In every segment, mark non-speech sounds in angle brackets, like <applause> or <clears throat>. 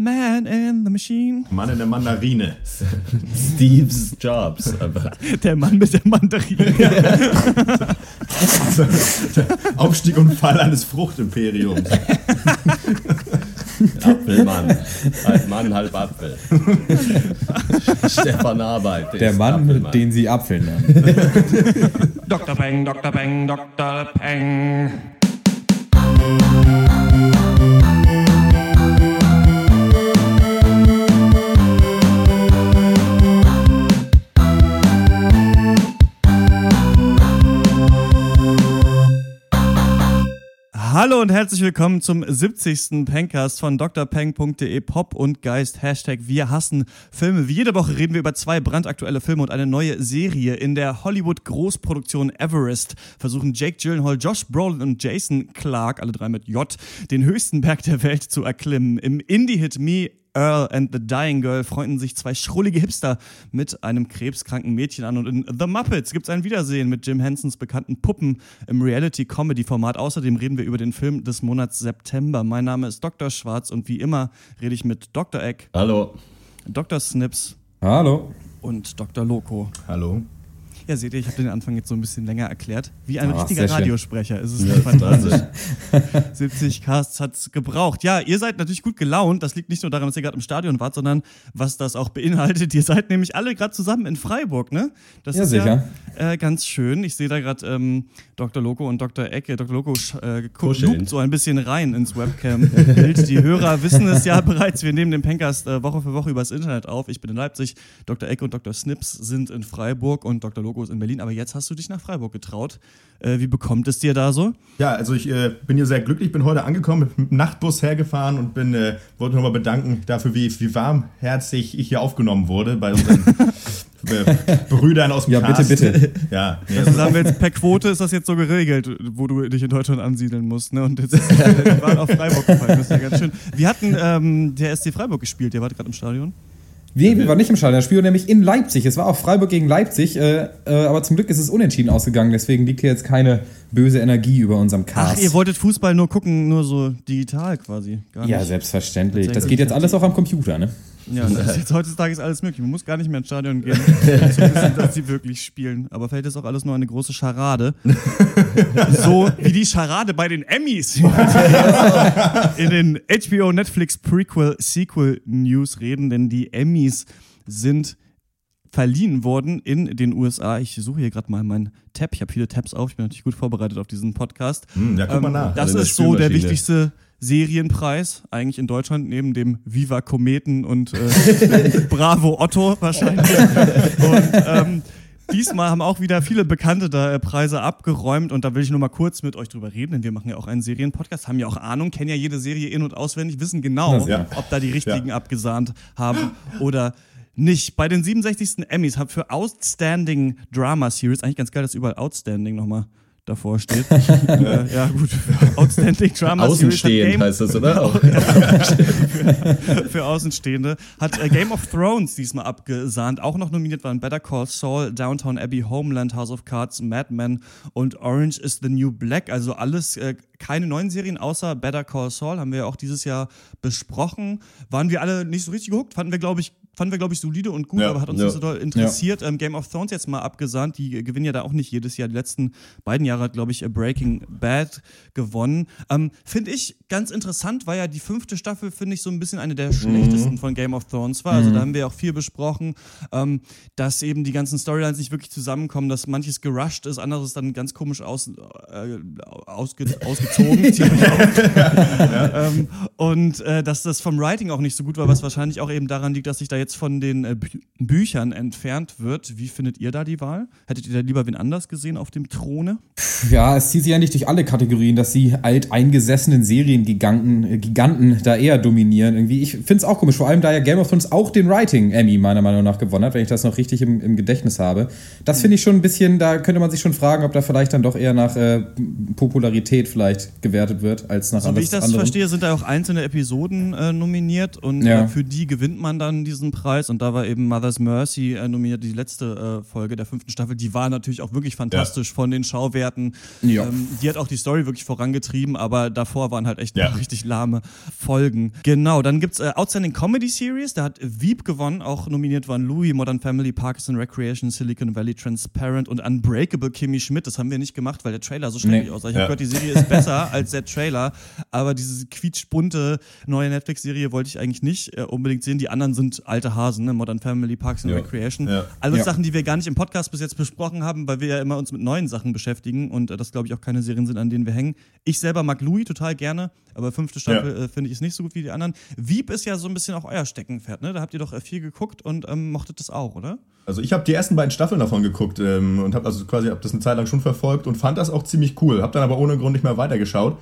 Man in the Machine. Mann in der Mandarine. <laughs> Steve's Jobs. Aber Der Mann mit der Mandarine. <laughs> <laughs> Aufstieg und Fall eines Fruchtimperiums. Apfelmann. Halb Mann, halb Apfel. Stefan Arbeit. Der ist Mann, Apfelmann. den sie Apfel nennen. Dr. Peng, Dr. Peng, Dr. Peng. Hallo und herzlich willkommen zum 70. Pencast von drpeng.de Pop und Geist. Hashtag Wir hassen Filme. Wie jede Woche reden wir über zwei brandaktuelle Filme und eine neue Serie. In der Hollywood-Großproduktion Everest versuchen Jake Gyllenhaal, Josh Brolin und Jason Clark, alle drei mit J, den höchsten Berg der Welt zu erklimmen. Im Indie-Hit Me Earl and the Dying Girl freunden sich zwei schrullige Hipster mit einem krebskranken Mädchen an. Und in The Muppets gibt es ein Wiedersehen mit Jim Hensons bekannten Puppen im Reality-Comedy-Format. Außerdem reden wir über den Film des Monats September. Mein Name ist Dr. Schwarz und wie immer rede ich mit Dr. Eck, Hallo. Dr. Snips Hallo. und Dr. Loco. Hallo. Ja, seht ihr, ich habe den Anfang jetzt so ein bisschen länger erklärt. Wie ein Ah, richtiger. Radiosprecher. Es ist Ja, fantastisch. 70 Casts hat's gebraucht. Ja, ihr seid natürlich gut gelaunt. Das liegt nicht nur daran, dass ihr gerade im Stadion wart, sondern was das auch beinhaltet. Ihr seid nämlich alle gerade zusammen in Freiburg, ne? Das Ja, ist sicher. ja äh, ganz schön. Ich sehe da gerade ähm, Dr. Loco und Dr. Ecke. Dr. Loco äh, guckt so ein bisschen rein ins Webcam-Bild. Die Hörer wissen es ja <laughs> bereits. Wir nehmen den Pencast äh, Woche für Woche übers Internet auf. Ich bin in Leipzig. Dr. Ecke und Dr. Snips sind in Freiburg und Dr. Loco ist in Berlin. Aber jetzt hast du dich nach Freiburg getraut. Äh, wie bekommt es dir da so? Ja, also ich äh, bin hier sehr glücklich, bin heute angekommen, mit dem Nachtbus hergefahren und bin, äh, wollte nochmal bedanken dafür, wie, wie warmherzig ich hier aufgenommen wurde bei unseren <laughs> Brüdern aus dem Ja, bitte, Cast. bitte. <laughs> Ja, nee, Also sagen wir jetzt, per Quote ist das jetzt so geregelt, wo du dich in Deutschland ansiedeln musst. Ne? Und jetzt ist die Wahl auf Freiburg gefallen. Das ist ja ganz schön. Wir hatten ähm, der SC Freiburg gespielt. Ihr wart gerade im Stadion. Wir, wir waren nicht im Stadion, das Spiel war nämlich in Leipzig. Es war auch Freiburg gegen Leipzig, äh, äh, aber zum Glück ist es unentschieden ausgegangen, deswegen liegt hier jetzt keine böse Energie über unserem Ach, Cast. ihr wolltet Fußball nur gucken, nur so digital quasi. Gar ja, nicht. selbstverständlich. Das geht jetzt alles auch am Computer, ne? Ja, das ist jetzt heutzutage ist alles möglich. Man muss gar nicht mehr ins Stadion gehen, <laughs> um zu wissen, dass sie wirklich spielen. Aber vielleicht ist auch alles nur eine große Scharade. <laughs> so wie die Scharade bei den Emmys. In den HBO Netflix Prequel Sequel News reden, denn die Emmys sind verliehen worden in den USA. Ich suche hier gerade mal meinen Tab. Ich habe viele Tabs auf. Ich bin natürlich gut vorbereitet auf diesen Podcast. Hm, ja, guck mal Ähm, nach. Das der ist so der wichtigste Serienpreis eigentlich in Deutschland neben dem Viva Kometen und äh, <laughs> Bravo Otto wahrscheinlich. und ähm, diesmal haben auch wieder viele Bekannte da äh, Preise abgeräumt und da will ich nur mal kurz mit euch drüber reden, denn wir machen ja auch einen Serienpodcast, haben ja auch Ahnung, kennen ja jede Serie in- und auswendig, wissen genau, Ja. ob da die richtigen abgesahnt haben oder nicht. Bei den 67. Emmys hat für Outstanding Drama Series, eigentlich ganz geil, dass überall Outstanding nochmal davor steht. <laughs> äh, ja, gut. Für Outstanding Drama Außenstehend Game, heißt das, oder? <laughs> Auch. <laughs> für Außenstehende. Hat äh, Game of Thrones diesmal abgesahnt. Auch noch nominiert waren Better Call Saul, Downtown Abbey, Homeland, House of Cards, Mad Men und Orange is the New Black. Also alles äh, keine neuen Serien außer Better Call Saul. Haben wir ja auch dieses Jahr besprochen. Waren wir alle nicht so richtig gehuckt. Fanden wir, glaube ich, fanden wir, glaube ich, solide und gut, Ja, aber hat uns ja. nicht so doll interessiert. Ähm, Game of Thrones jetzt mal abgesahnt. Die gewinnen ja da auch nicht jedes Jahr. Die letzten beiden Jahre hat, glaube ich, äh, Breaking Bad gewonnen. Ähm, finde ich ganz interessant, weil ja die fünfte Staffel, finde ich, so ein bisschen eine der schlechtesten von Game of Thrones war. Also da haben wir auch viel besprochen, ähm, dass eben die ganzen Storylines nicht wirklich zusammenkommen, dass manches gerusht ist, anderes dann ganz komisch aus, äh, ausge, ausgezogen. <laughs> auch. ähm, und äh, dass das vom Writing auch nicht so gut war, was wahrscheinlich auch eben daran liegt, dass sich da jetzt von den äh, Bü Büchern entfernt wird. Wie findet ihr da die Wahl? Hättet ihr da lieber wen anders gesehen auf dem Throne? Ja, es zieht sich ja nicht durch alle Kategorien, dass die alteingesessenen Seriengiganten äh, Giganten da eher dominieren. Irgendwie. Ich finde es auch komisch, vor allem da ja Game of Thrones auch den Writing Emmy meiner Meinung nach gewonnen hat, wenn ich das noch richtig im, im Gedächtnis habe. Das finde ich schon ein bisschen, da könnte man sich schon fragen, ob da vielleicht dann doch eher nach äh, Popularität vielleicht gewertet wird, als nach So wie alles ich das anderem. verstehe, sind da auch einzelne Episoden äh, nominiert und Ja. äh, für die gewinnt man dann diesen Preis und da war eben Mother's Mercy äh, nominiert, die letzte äh, Folge der fünften Staffel. Die war natürlich auch wirklich fantastisch von den Schauwerten. Ja. Ähm, die hat auch die Story wirklich vorangetrieben, aber davor waren halt echt Ja. richtig lahme Folgen. Genau, dann gibt's äh, Outstanding Comedy Series, da hat Veep gewonnen, auch nominiert waren Louis, Modern Family, Parkinson Recreation, Silicon Valley, Transparent und Unbreakable Kimmy Schmidt. Das haben wir nicht gemacht, weil der Trailer so schrecklich Nee. aussah. Ich Ja. habe gehört, die Serie ist <laughs> besser als der Trailer, aber diese quietschbunte neue Netflix-Serie wollte ich eigentlich nicht äh, unbedingt sehen. Die anderen sind alte Hasen, ne? Modern Family, Parks and Ja. Recreation. Ja. Alles Ja. Sachen, die wir gar nicht im Podcast bis jetzt besprochen haben, weil wir ja immer uns mit neuen Sachen beschäftigen und äh, das glaube ich auch keine Serien sind, an denen wir hängen. Ich selber mag Louis total gerne, aber fünfte Staffel äh, finde ich ist nicht so gut wie die anderen. Wieb ist ja so ein bisschen auch euer Steckenpferd, ne? Da habt ihr doch äh, viel geguckt und ähm, mochtet das auch, oder? Also ich habe die ersten beiden Staffeln davon geguckt ähm, und habe also quasi hab das eine Zeit lang schon verfolgt und fand das auch ziemlich cool. Habe dann aber ohne Grund nicht mehr weitergeschaut.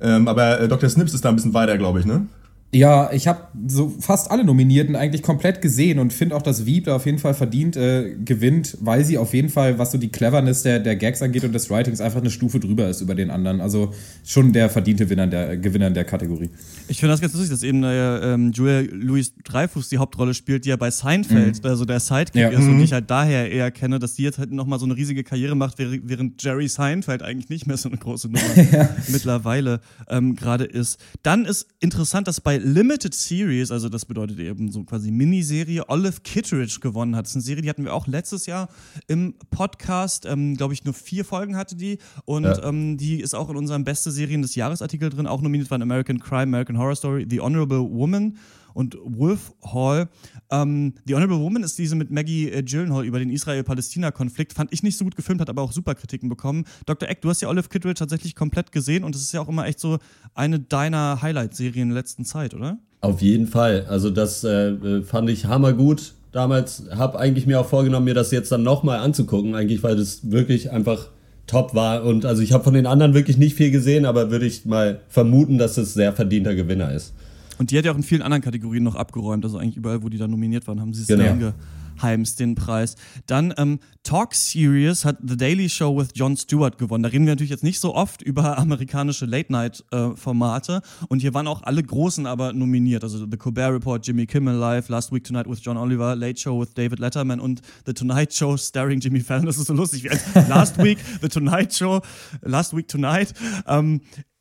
Ähm, aber äh, Dr. Snips ist da ein bisschen weiter, glaube ich, ne? Ja, ich habe so fast alle Nominierten eigentlich komplett gesehen und finde auch, dass Wieb da auf jeden Fall verdient äh, gewinnt, weil sie auf jeden Fall, was so die Cleverness der, der Gags angeht und des Writings, einfach eine Stufe drüber ist über den anderen. Also schon der verdiente Gewinner der, Gewinner in der Kategorie. Ich finde das ganz lustig, dass eben äh, Julia Louis Dreyfus die Hauptrolle spielt, die ja bei Seinfeld, also der Sidekick Ja. ist und ich halt daher eher kenne, dass die jetzt halt nochmal so eine riesige Karriere macht, während, Jerry Seinfeld eigentlich nicht mehr so eine große Nummer <laughs> mittlerweile ähm, gerade ist. Dann ist interessant, dass bei Limited Series, also das bedeutet eben so quasi Miniserie, Olive Kitteridge gewonnen hat. Das ist eine Serie, die hatten wir auch letztes Jahr im Podcast, ähm, glaube ich, nur vier Folgen hatte die und Ja. ähm, die ist auch in unserem beste Serien des Jahresartikel drin, auch nominiert waren American Crime, American Horror Story, The Honorable Woman und Wolf Hall. Ähm, The Honorable Woman ist diese mit Maggie äh, Gyllenhaal über den Israel-Palästina-Konflikt. Fand ich nicht so gut gefilmt, hat aber auch super Kritiken bekommen. Dr. Eck, du hast ja Olive Kitteridge tatsächlich komplett gesehen und es ist ja auch immer echt so eine deiner Highlight-Serien in der letzten Zeit, oder? Auf jeden Fall. Also das äh, fand ich hammergut. Damals habe eigentlich mir auch vorgenommen, mir das jetzt dann nochmal anzugucken, eigentlich, weil das wirklich einfach top war. Und also ich habe von den anderen wirklich nicht viel gesehen, aber würde ich mal vermuten, dass es sehr verdienter Gewinner ist. Und die hat ja auch in vielen anderen Kategorien noch abgeräumt. Also eigentlich überall, wo die da nominiert waren, haben sie es Genau. Geheimst, den Preis. Dann ähm, Talk Series hat The Daily Show with Jon Stewart gewonnen. Da reden wir natürlich jetzt nicht so oft über <laughs> amerikanische Late-Night-Formate. Und hier waren auch alle Großen aber nominiert. Also The Colbert Report, Jimmy Kimmel Live, Last Week Tonight with John Oliver, Late Show with David Letterman und The Tonight Show starring Jimmy Fallon. Das ist so lustig <laughs> Last Week, The Tonight Show, Last Week Tonight. Ähm,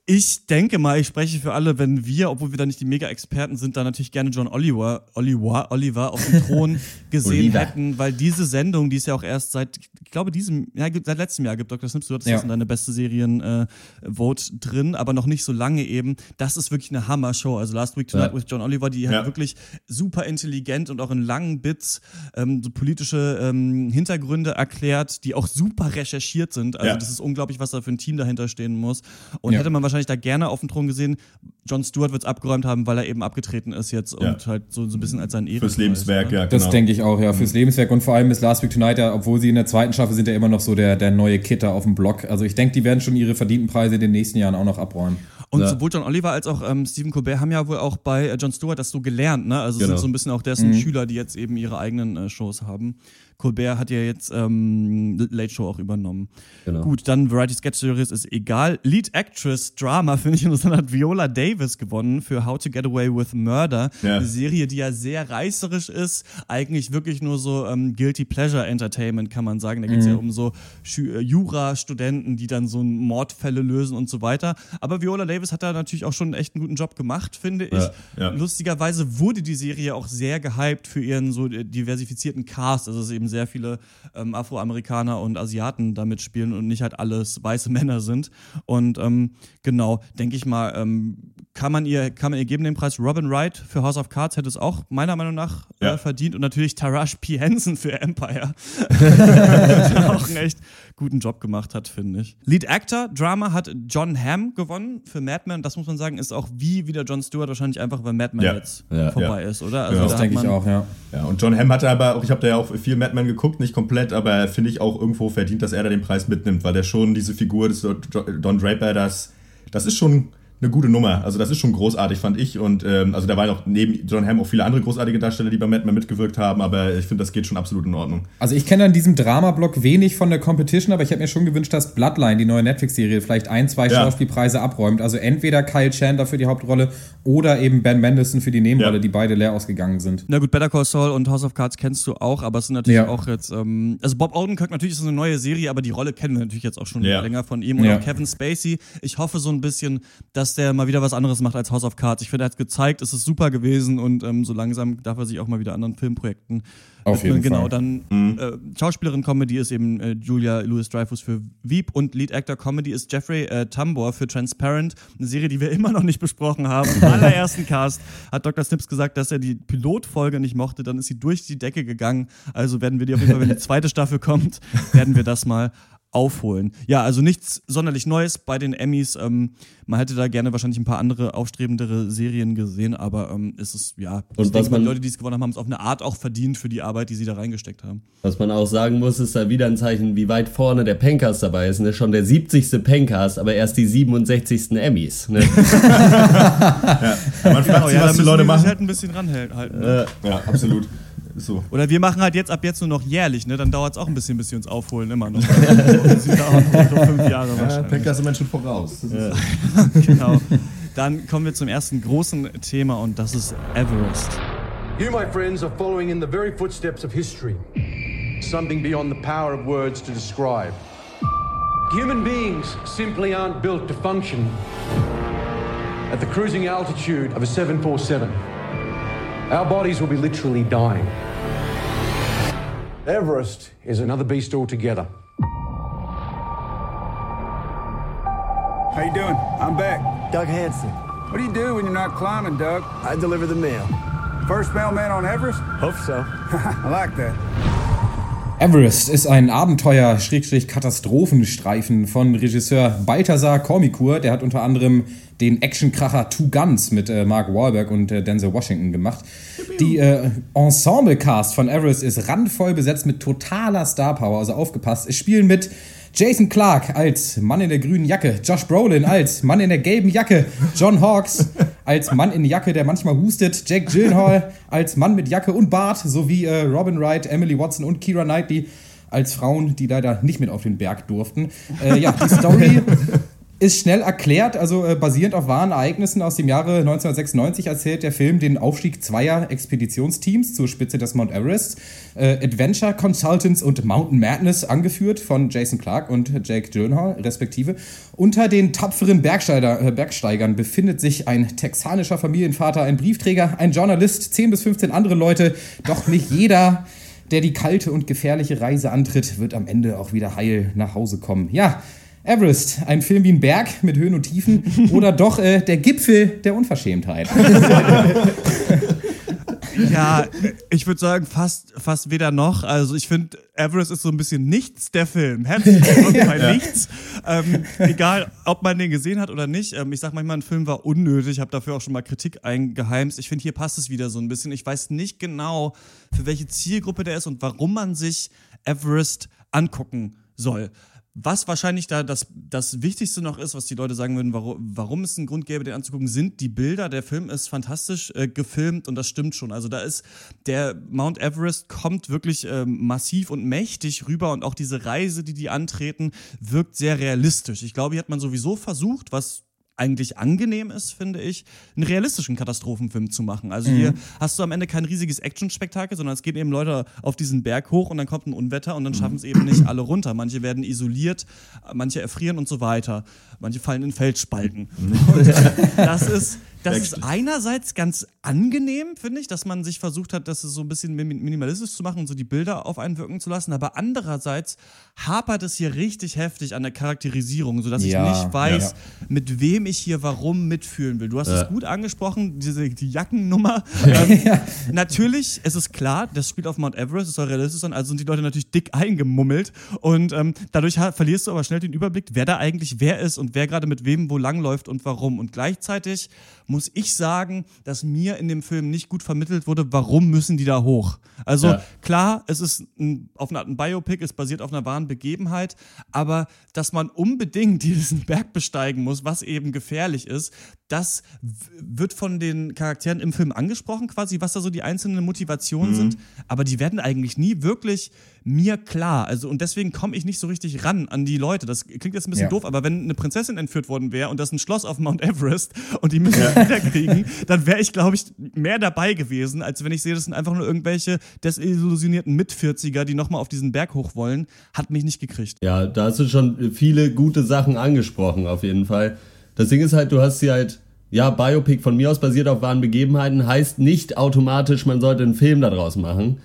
ich denke mal, ich spreche für alle, wenn wir, obwohl wir da nicht die Mega-Experten sind, da natürlich gerne John Oliver, Oliver, Oliver auf dem Thron <laughs> gesehen hätten, weil diese Sendung, die ist ja auch erst seit, ich glaube, diesem, ja, seit letztem Jahr gibt Dr. Snips, du hattest Ja. das in deine beste Serien-Vote drin, aber noch nicht so lange eben. Das ist wirklich eine Hammer-Show. Also Last Week Tonight Ja. with John Oliver, die Ja. halt wirklich super intelligent und auch in langen Bits ähm, so politische ähm, Hintergründe erklärt, die auch super recherchiert sind. Also Ja. das ist unglaublich, was da für ein Team dahinter stehen muss. Und Ja. hätte man wahrscheinlich da gerne auf dem Thron gesehen, Jon Stewart wird es abgeräumt haben, weil er eben abgetreten ist jetzt Ja. und halt so, so ein bisschen als sein Ehrenpreis. Fürs Lebenswerk, ne? ja, Das genau. denke ich auch, ja, fürs Lebenswerk und vor allem ist Last Week Tonight, ja, obwohl sie in der zweiten Staffel sind, ja immer noch so der, der neue Kitter auf dem Block. Also ich denke, die werden schon ihre verdienten Preise in den nächsten Jahren auch noch abräumen. Und Ja. sowohl John Oliver als auch ähm, Stephen Colbert haben ja wohl auch bei äh, Jon Stewart das so gelernt, ne? Also Genau. sind so ein bisschen auch dessen Schüler, die jetzt eben ihre eigenen äh, Shows haben. Colbert hat ja jetzt ähm, Late Show auch übernommen. Genau. Gut, dann Variety Sketch Series ist egal. Lead Actress Drama <laughs> finde ich interessant, hat Viola Davis gewonnen für How to Get Away with Murder. Ja. Eine Serie, die ja sehr reißerisch ist, eigentlich wirklich nur so ähm, Guilty Pleasure Entertainment, kann man sagen. Da geht es ja um so äh, Jura-Studenten, die dann so Mordfälle lösen und so weiter. Aber Viola Davis hat da natürlich auch schon echt einen guten Job gemacht, finde ich. Ja, ja. Lustigerweise wurde die Serie auch sehr gehypt für ihren so äh, diversifizierten Cast, also dass eben sehr viele ähm, Afroamerikaner und Asiaten da mitspielen und nicht halt alles weiße <laughs> Männer sind. Und ähm, genau, denke ich mal, ähm, kann man ihr, kann man ihr geben den Preis. Robin Wright für House of Cards hätte es auch meiner Meinung nach äh, Ja. verdient und natürlich Tarash P. Henson für Empire, <laughs> <laughs> auch einen echt guten Job gemacht hat, finde ich. Lead Actor Drama hat John Hamm gewonnen für Mad Men. Das muss man sagen, ist auch wie wieder John Stewart wahrscheinlich einfach, weil Mad Men Ja. jetzt Ja. vorbei ist, oder? Also Ja. da Das denke ich auch, ja. Ja, und John Hamm hatte aber auch, ich habe da ja auch viel Mad Men geguckt, nicht komplett, aber finde ich auch irgendwo verdient, dass er da den Preis mitnimmt, weil der schon diese Figur des Don Draper, das, das ist schon eine gute Nummer. Also das ist schon großartig, fand ich. Und ähm, also da waren auch neben John Hamm auch viele andere großartige Darsteller, die bei Mad Men mitgewirkt haben, aber ich finde, das geht schon absolut in Ordnung. Also ich kenne an diesem Drama-Block wenig von der Competition, aber ich hätte mir schon gewünscht, dass Bloodline, die neue Netflix-Serie, vielleicht ein, zwei Ja. Schauspielpreise abräumt. Also entweder Kyle Chandler für die Hauptrolle oder eben Ben Mendelsohn für die Nebenrolle, Ja. die beide leer ausgegangen sind. Na gut, Better Call Saul und House of Cards kennst du auch, aber es sind natürlich Ja. auch jetzt, ähm, also Bob Odenkirk natürlich ist es eine neue Serie, aber die Rolle kennen wir natürlich jetzt auch schon Ja. länger von ihm und Ja. auch Kevin Spacey. Ich hoffe so ein bisschen, dass der mal wieder was anderes macht als House of Cards. Ich finde, er hat gezeigt, es ist super gewesen und ähm, so langsam darf er sich auch mal wieder anderen Filmprojekten Auf jeden Genau, Fall. dann äh, Schauspielerin Comedy ist eben äh, Julia Louis-Dreyfus für Veep und Lead Actor Comedy ist Jeffrey äh, Tambor für Transparent, eine Serie, die wir <laughs> immer noch nicht besprochen haben. Im allerersten <laughs> Cast hat Dr. Snips gesagt, dass er die Pilotfolge nicht mochte, dann ist sie durch die Decke gegangen. Also werden wir die auf jeden Fall, wenn die zweite Staffel kommt, <laughs> werden wir das mal aufholen. Ja, also nichts sonderlich Neues bei den Emmys. Ähm, man hätte da gerne wahrscheinlich ein paar andere aufstrebendere Serien gesehen, aber ähm, es ist, ja, ich Und denke was mal, die man- Leute, die es gewonnen haben, haben es auf eine Art auch verdient für die Arbeit, die sie da reingesteckt haben. Was man auch sagen muss, ist da wieder ein Zeichen, wie weit vorne der Pencast dabei ist. Ne? Schon der 70. Pencast, aber erst die 67. Emmys. Ne? <laughs> Ja, man fragt sich, was die Leute sich machen. halt ein bisschen ranhalten. ne? Ja, absolut. Ist so. Oder wir machen halt jetzt ab jetzt nur noch jährlich, ne? Dann dauert es auch ein bisschen, bis sie uns aufholen, immer noch. <laughs> sie dauern so fünf Jahre Ja, wahrscheinlich. Penker sind Menschen voraus. Das ist <laughs> Genau. Dann kommen wir zum ersten großen Thema und das ist Everest. You, my friends, are following in the very footsteps of history. Something beyond the power of words to describe. Human beings simply aren't built to function at the cruising altitude of a 747. Our bodies will be literally dying. Everest is another beast altogether. How you doing? I'm back. Doug Hanson. What do you do when you're not climbing, Doug? I deliver the mail. First mailman on Everest? Hope so. <laughs> I like that. Everest ist ein Abenteuer-Katastrophenstreifen von Regisseur Balthasar Kormikur. Der hat unter anderem den Actionkracher Two Guns mit äh, Mark Wahlberg und äh, Denzel Washington gemacht. Die äh, Ensemble-Cast von Everest ist randvoll besetzt mit totaler Star-Power, also aufgepasst. Es spielen mit Jason Clark als Mann in der grünen Jacke, Josh Brolin als Mann in der gelben Jacke, John Hawkes als Mann in Jacke, der manchmal hustet, Jack Gyllenhaal als Mann mit Jacke und Bart, sowie äh, Robin Wright, Emily Watson und Kira Knightley als Frauen, die leider nicht mit auf den Berg durften. Äh, ja, die Story <laughs> ist schnell erklärt, also äh, basierend auf wahren Ereignissen aus dem Jahre 1996 erzählt der Film den Aufstieg zweier Expeditionsteams zur Spitze des Mount Everest. Äh, Adventure Consultants und Mountain Madness, angeführt von Jason Clark und Jake Gyllenhaal, respektive. Unter den tapferen Bergsteiger, äh, Bergsteigern befindet sich ein texanischer Familienvater, ein Briefträger, ein Journalist, 10 bis 15 andere Leute, doch nicht jeder der die kalte und gefährliche Reise antritt, wird am Ende auch wieder heil nach Hause kommen. Ja, Everest, ein Film wie ein Berg mit Höhen und Tiefen <laughs> oder doch äh, der Gipfel der Unverschämtheit. <laughs> Ja, ich würde sagen, fast, fast weder noch. Also ich finde, Everest ist so ein bisschen nichts der Film. Herzlich willkommen bei nichts. Ähm, egal, ob man den gesehen hat oder nicht. Ähm, ich sag manchmal, ein Film war unnötig. Ich habe dafür auch schon mal Kritik eingeheimst. Ich finde, hier passt es wieder so ein bisschen. Ich weiß nicht genau, für welche Zielgruppe der ist und warum man sich Everest angucken soll. Was wahrscheinlich da das, das Wichtigste noch ist, was die Leute sagen würden, warum, warum es einen Grund gäbe, den anzugucken, sind die Bilder. Der Film ist fantastisch äh, gefilmt und das stimmt schon. Also da ist der Mount Everest kommt wirklich ähm, massiv und mächtig rüber und auch diese Reise, die die antreten, wirkt sehr realistisch. Ich glaube, hier hat man sowieso versucht, was eigentlich angenehm ist, finde ich, einen realistischen Katastrophenfilm zu machen. Also hier hast du am Ende kein riesiges Actionspektakel, sondern es gehen eben Leute auf diesen Berg hoch und dann kommt ein Unwetter und dann schaffen es eben nicht alle runter. Manche werden isoliert, manche erfrieren und so weiter. Manche fallen in Felsspalten. Und das ist, das ist einerseits ganz angenehm, finde ich, dass man sich versucht hat, das so ein bisschen min- minimalistisch zu machen und so die Bilder auf einen wirken zu lassen. Aber andererseits hapert es hier richtig heftig an der Charakterisierung, sodass Ja, ich nicht weiß, ja. mit wem ich hier warum mitfühlen will. Du hast es gut angesprochen, diese die Jackennummer. <laughs> ähm, Natürlich, es ist klar, das spielt auf Mount Everest, es soll realistisch sein, also sind die Leute natürlich dick eingemummelt und ähm, dadurch verlierst du aber schnell den Überblick, wer da eigentlich wer ist und wer gerade mit wem wo langläuft und warum. Und gleichzeitig muss muss ich sagen, dass mir in dem Film nicht gut vermittelt wurde, warum müssen die da hoch. Also Ja. klar, es ist ein, auf eine Art ein Biopic, es basiert auf einer wahren Begebenheit, aber dass man unbedingt <laughs> diesen Berg besteigen muss, was eben gefährlich ist, das wird von den Charakteren im Film angesprochen, quasi, was da so die einzelnen Motivationen sind, aber die werden eigentlich nie wirklich mir klar. Also, und deswegen komme ich nicht so richtig ran an die Leute. Das klingt jetzt ein bisschen Ja. doof, aber wenn eine Prinzessin entführt worden wäre und das ein Schloss auf Mount Everest und die müssen ja. <laughs> wiederkriegen, dann wäre ich, glaube ich, mehr dabei gewesen, als wenn ich sehe, das sind einfach nur irgendwelche desillusionierten Mit-40er, die nochmal auf diesen Berg hoch wollen. Hat mich nicht gekriegt. Ja, da hast du schon viele gute Sachen angesprochen, auf jeden Fall. Das Ding ist halt, du hast sie halt, ja, Biopic von mir aus basiert auf wahren Begebenheiten, heißt nicht automatisch, man sollte einen Film daraus machen.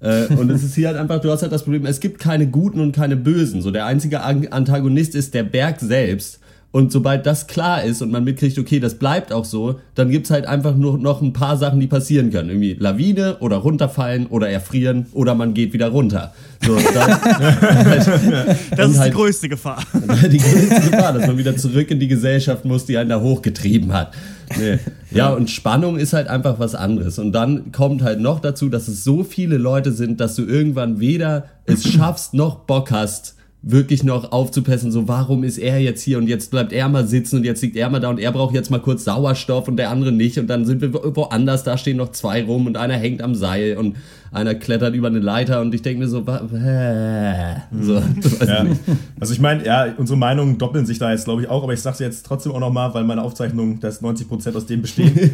Äh, und es ist hier halt einfach, du hast halt das Problem, es gibt keine Guten und keine Bösen. So, der einzige An Antagonist ist der Berg selbst. Und sobald das klar ist und man mitkriegt, okay, das bleibt auch so, dann gibt's halt einfach nur noch ein paar Sachen, die passieren können. Irgendwie Lawine oder runterfallen oder erfrieren oder man geht wieder runter. So, dann, <laughs> Das Und ist halt- die größte Gefahr. <laughs> die größte Gefahr, dass man wieder zurück in die Gesellschaft muss, die einen da hochgetrieben hat. Nee. Ja, und Spannung ist halt einfach was anderes. Und dann kommt halt noch dazu, dass es so viele Leute sind, dass du irgendwann weder es schaffst noch Bock hast, wirklich noch aufzupassen, so warum ist er jetzt hier und jetzt bleibt er mal sitzen und jetzt liegt er mal da und er braucht jetzt mal kurz Sauerstoff und der andere nicht und dann sind wir wo- woanders, da stehen noch zwei rum und einer hängt am Seil und einer klettert über eine Leiter und ich denke mir so, hä? so, <laughs> weiß Ja. Also ich meine, ja, unsere Meinungen doppeln sich da jetzt, glaube ich, auch, aber ich sage jetzt trotzdem auch nochmal, weil meine Aufzeichnung, dass 90% aus dem bestehen. <laughs>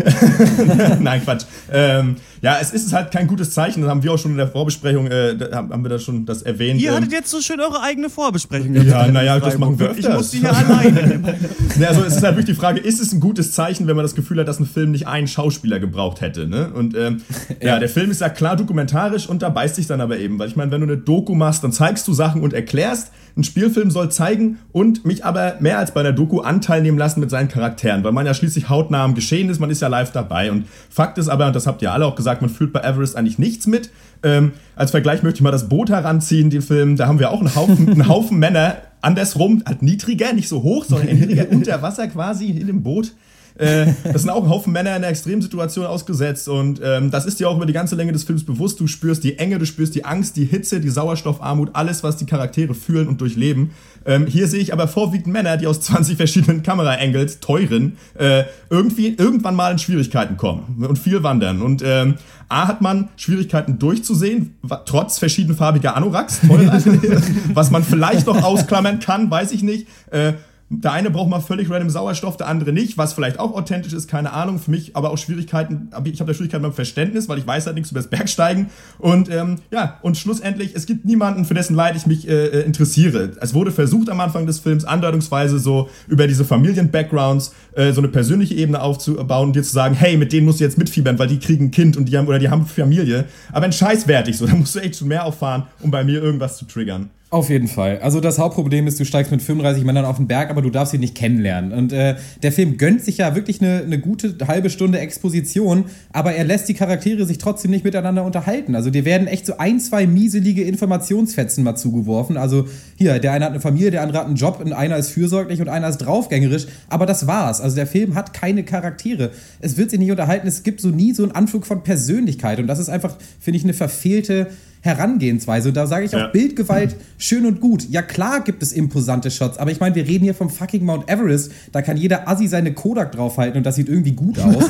<laughs> Nein, Quatsch. Ähm, ja, es ist halt kein gutes Zeichen, das haben wir auch schon in der Vorbesprechung, äh, da haben wir das schon das erwähnt. Ihr ähm, hattet jetzt so schön eure eigene Vorbesprechung. Ja, naja, das machen wir Ich öfters. musste hier alleine. Ne, also es ist halt wirklich die Frage, ist es ein gutes Zeichen, wenn man das Gefühl hat, dass ein Film nicht einen Schauspieler gebraucht hätte, ne? Und ähm, ja, der Film ist ja klar dokumentarisch und da beißt sich dann aber eben, weil ich meine, wenn du eine Doku machst, dann zeigst du Sachen und erklärst. Ein Spielfilm soll zeigen und mich aber mehr als bei einer Doku Anteil nehmen lassen mit seinen Charakteren, weil man ja schließlich hautnah am Geschehen ist, man ist ja live dabei. Und Fakt ist aber, und das habt ihr alle auch gesagt, man fühlt bei Everest eigentlich nichts mit. Ähm, als Vergleich möchte ich mal das Boot heranziehen, den Film. Da haben wir auch einen Haufen, einen Haufen Männer, andersrum, halt niedriger, nicht so hoch, sondern <laughs> niedriger unter Wasser quasi in dem Boot. Äh, das sind auch ein Haufen Männer in einer Extremsituation ausgesetzt und ähm, das ist dir auch über die ganze Länge des Films bewusst. Du spürst die Enge, du spürst die Angst, die Hitze, die Sauerstoffarmut, alles, was die Charaktere fühlen und durchleben. Ähm, hier sehe ich aber vorwiegend Männer, die aus 20 verschiedenen Kameraangles, teuren, äh, irgendwie irgendwann mal in Schwierigkeiten kommen und viel wandern. Und ähm, A hat man Schwierigkeiten durchzusehen, trotz verschiedenfarbiger Anoraks, <laughs> was man vielleicht noch ausklammern kann, weiß ich nicht. Äh, der eine braucht mal völlig random Sauerstoff, der andere nicht, was vielleicht auch authentisch ist, keine Ahnung. Für mich aber auch Schwierigkeiten, ich habe da Schwierigkeiten beim Verständnis, weil ich weiß halt nichts über das Bergsteigen. Und ähm, ja, und schlussendlich, es gibt niemanden, für dessen Leid ich mich äh, äh, interessiere. Es wurde versucht am Anfang des Films andeutungsweise so über diese Familien-Backgrounds äh, so eine persönliche Ebene aufzubauen und dir zu sagen, hey, mit denen musst du jetzt mitfiebern, weil die kriegen ein Kind und die haben oder die haben Familie. Aber ein Scheißwertig so, <laughs> da musst du echt schon mehr auffahren, um bei mir irgendwas zu triggern. Auf jeden Fall. Also das Hauptproblem ist, du steigst mit 35 Männern auf den Berg, aber du darfst sie nicht kennenlernen. Und äh, der Film gönnt sich ja wirklich eine, eine gute halbe Stunde Exposition, aber er lässt die Charaktere sich trotzdem nicht miteinander unterhalten. Also dir werden echt so ein, zwei mieselige Informationsfetzen mal zugeworfen. Also hier, der eine hat eine Familie, der andere hat einen Job und einer ist fürsorglich und einer ist draufgängerisch. Aber das war's. Also der Film hat keine Charaktere. Es wird sich nicht unterhalten. Es gibt so nie so einen Anflug von Persönlichkeit. Und das ist einfach, finde ich, eine verfehlte Herangehensweise. Und da sage ich auch Ja. Bildgewalt schön und gut. Ja, klar gibt es imposante Shots, aber ich meine, wir reden hier vom fucking Mount Everest. Da kann jeder Assi seine Kodak draufhalten und das sieht irgendwie gut aus.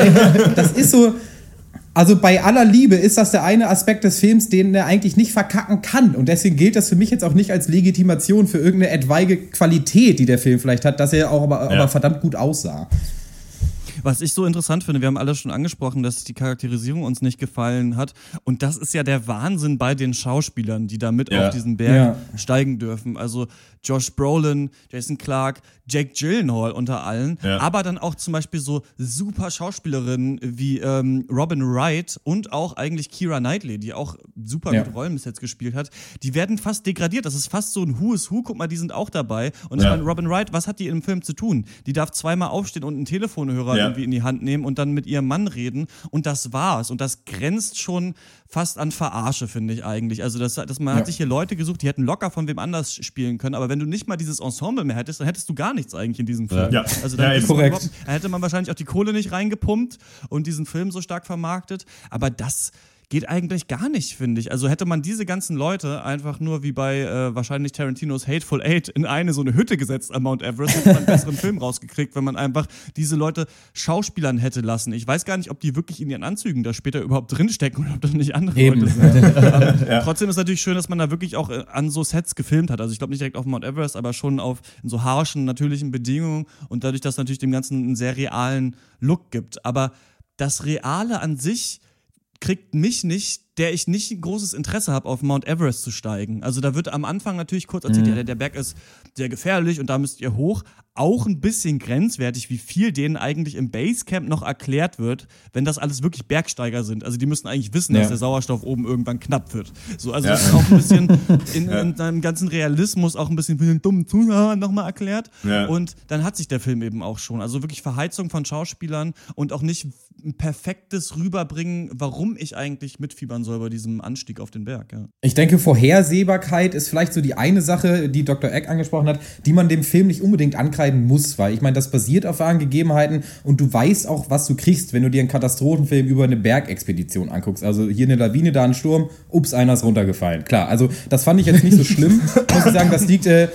<laughs> das ist so. Also bei aller Liebe ist das der eine Aspekt des Films, den er eigentlich nicht verkacken kann. Und deswegen gilt das für mich jetzt auch nicht als Legitimation für irgendeine etwaige Qualität, die der Film vielleicht hat, dass er auch aber, Ja. aber verdammt gut aussah. Was ich so interessant finde, wir haben alle schon angesprochen, dass die Charakterisierung uns nicht gefallen hat. Und das ist ja der Wahnsinn bei den Schauspielern, die da mit Ja. auf diesen Berg Ja. steigen dürfen. Also Josh Brolin, Jason Clark, Jake Gyllenhaal unter allen. Ja. Aber dann auch zum Beispiel so super Schauspielerinnen wie ähm, Robin Wright und auch eigentlich Kira Knightley, die auch super Ja. gute Rollen bis jetzt gespielt hat. Die werden fast degradiert. Das ist fast so ein Who is Who. Guck mal, die sind auch dabei. Und ich meine, Robin Wright, was hat die im Film zu tun? Die darf zweimal aufstehen und einen Telefonhörer Ja. Irgendwie in die Hand nehmen und dann mit ihrem Mann reden und das war's. Und das grenzt schon fast an Verarsche, finde ich eigentlich. Also das, das man Ja. hat sich hier Leute gesucht, die hätten locker von wem anders spielen können, aber wenn du nicht mal dieses Ensemble mehr hättest, dann hättest du gar nichts eigentlich in diesem Film. Ja. Also Ja, dann, du Korrekt. hätte man wahrscheinlich auch die Kohle nicht reingepumpt und diesen Film so stark vermarktet, aber das geht eigentlich gar nicht, finde ich. Also hätte man diese ganzen Leute einfach nur wie bei äh, wahrscheinlich Tarantinos Hateful Eight in eine so eine Hütte gesetzt am Mount Everest, hätte man einen besseren <laughs> Film rausgekriegt, wenn man einfach diese Leute Schauspielern hätte lassen. Ich weiß gar nicht, ob die wirklich in ihren Anzügen da später überhaupt drinstecken oder ob das nicht andere Eben. Leute sind. <laughs> Aber Trotzdem ist natürlich schön, dass man da wirklich auch äh, an so Sets gefilmt hat. Also ich glaube nicht direkt auf Mount Everest, aber schon auf in so harschen, natürlichen Bedingungen und dadurch, dass natürlich dem Ganzen einen sehr realen Look gibt. Aber das Reale an sich kriegt mich nicht, der ich nicht ein großes Interesse habe, auf Mount Everest zu steigen. Also da wird am Anfang natürlich kurz erzählt, ja, der, der Berg ist sehr gefährlich und da müsst ihr hoch. Auch ein bisschen grenzwertig, wie viel denen eigentlich im Basecamp noch erklärt wird, wenn das alles wirklich Bergsteiger sind. Also die müssen eigentlich wissen, Ja. dass der Sauerstoff oben irgendwann knapp wird. So, also Ja. das ist auch ein bisschen <laughs> in, in seinem ganzen Realismus auch ein bisschen für den dummen Zuhörer nochmal erklärt. Ja. Und dann hat sich der Film eben auch schon. Also wirklich Verheizung von Schauspielern und auch nicht ein perfektes Rüberbringen, warum ich eigentlich mitfiebern soll bei diesem Anstieg auf den Berg. Ja. Ich denke, Vorhersehbarkeit ist vielleicht so die eine Sache, die Dr. Eck angesprochen hat, die man dem Film nicht unbedingt ankreiden muss, weil ich meine, das basiert auf wahren Gegebenheiten und du weißt auch, was du kriegst, wenn du dir einen Katastrophenfilm über eine Bergexpedition anguckst. Also hier eine Lawine, da ein Sturm, ups, einer ist runtergefallen. Klar, also das fand ich jetzt nicht so schlimm, <laughs> muss ich sagen, das liegt äh,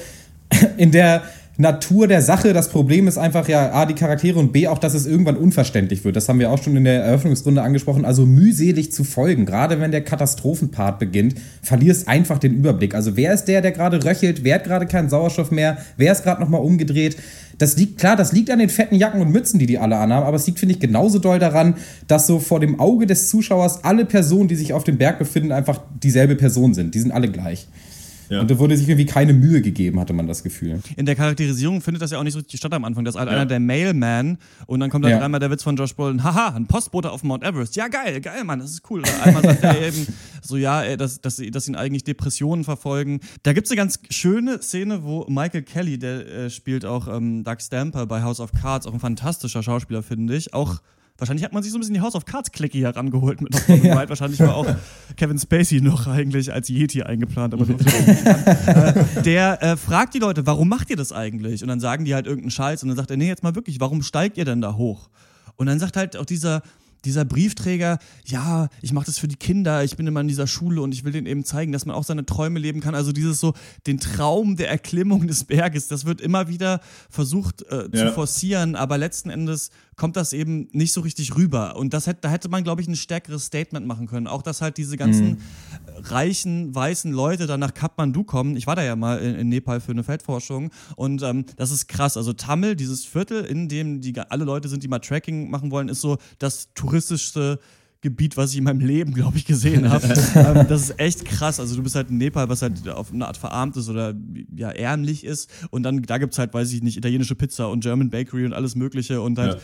in der Natur der Sache. Das Problem ist einfach ja A, die Charaktere und B, auch, dass es irgendwann unverständlich wird. Das haben wir auch schon in der Eröffnungsrunde angesprochen. Also mühselig zu folgen. Gerade wenn der Katastrophenpart beginnt, verlierst einfach den Überblick. Also wer ist der, der gerade röchelt? Wer hat gerade keinen Sauerstoff mehr? Wer ist gerade nochmal umgedreht? Das liegt, klar, das liegt an den fetten Jacken und Mützen, die die alle anhaben, aber es liegt, finde ich, genauso doll daran, dass so vor dem Auge des Zuschauers alle Personen, die sich auf dem Berg befinden, einfach dieselbe Person sind. Die sind alle gleich. Ja. Und da wurde sich irgendwie keine Mühe gegeben, hatte man das Gefühl. In der Charakterisierung findet das ja auch nicht so richtig statt am Anfang. Das ist halt Ja. einer der Mailman und dann kommt dann Ja. dreimal der Witz von Josh Brolin, haha, ein Postbote auf Mount Everest. Ja, geil, geil, Mann, das ist cool. Oder einmal sagt er eben <laughs> so, ja, ey, dass, dass, dass ihn eigentlich Depressionen verfolgen. Da gibt's eine ganz schöne Szene, wo Michael Kelly, der äh, spielt auch ähm, Doug Stamper bei House of Cards, auch ein fantastischer Schauspieler, finde ich. Auch Wahrscheinlich hat man sich so ein bisschen die House of Cards-Clique hier rangeholt mit noch Robin Wright. Wahrscheinlich war auch <laughs> Kevin Spacey noch eigentlich als Yeti eingeplant, aber er <laughs> äh, der äh, fragt die Leute, warum macht ihr das eigentlich? Und dann sagen die halt irgendeinen Scheiß und dann sagt er, nee, jetzt mal wirklich, warum steigt ihr denn da hoch? Und dann sagt halt auch dieser, dieser Briefträger, ja, ich mache das für die Kinder, ich bin immer in dieser Schule und ich will denen eben zeigen, dass man auch seine Träume leben kann. Also dieses so, den Traum der Erklimmung des Berges, das wird immer wieder versucht äh, zu Ja. forcieren, aber letzten Endes kommt das eben nicht so richtig rüber. Und das hätte, da hätte man, glaube ich, ein stärkeres Statement machen können. Auch, dass halt diese ganzen reichen, weißen Leute dann nach Kathmandu kommen. Ich war da ja mal in, in Nepal für eine Feldforschung und ähm, das ist krass. Also Tamil, dieses Viertel, in dem die alle Leute sind, die mal Tracking machen wollen, ist so das touristischste Gebiet, was ich in meinem Leben, glaube ich, gesehen <laughs> habe. ähm, das ist echt krass. Also du bist halt in Nepal, was halt auf eine Art verarmt ist oder ja ärmlich ist. Und dann da gibt's halt, weiß ich nicht, italienische Pizza und German Bakery und alles Mögliche und halt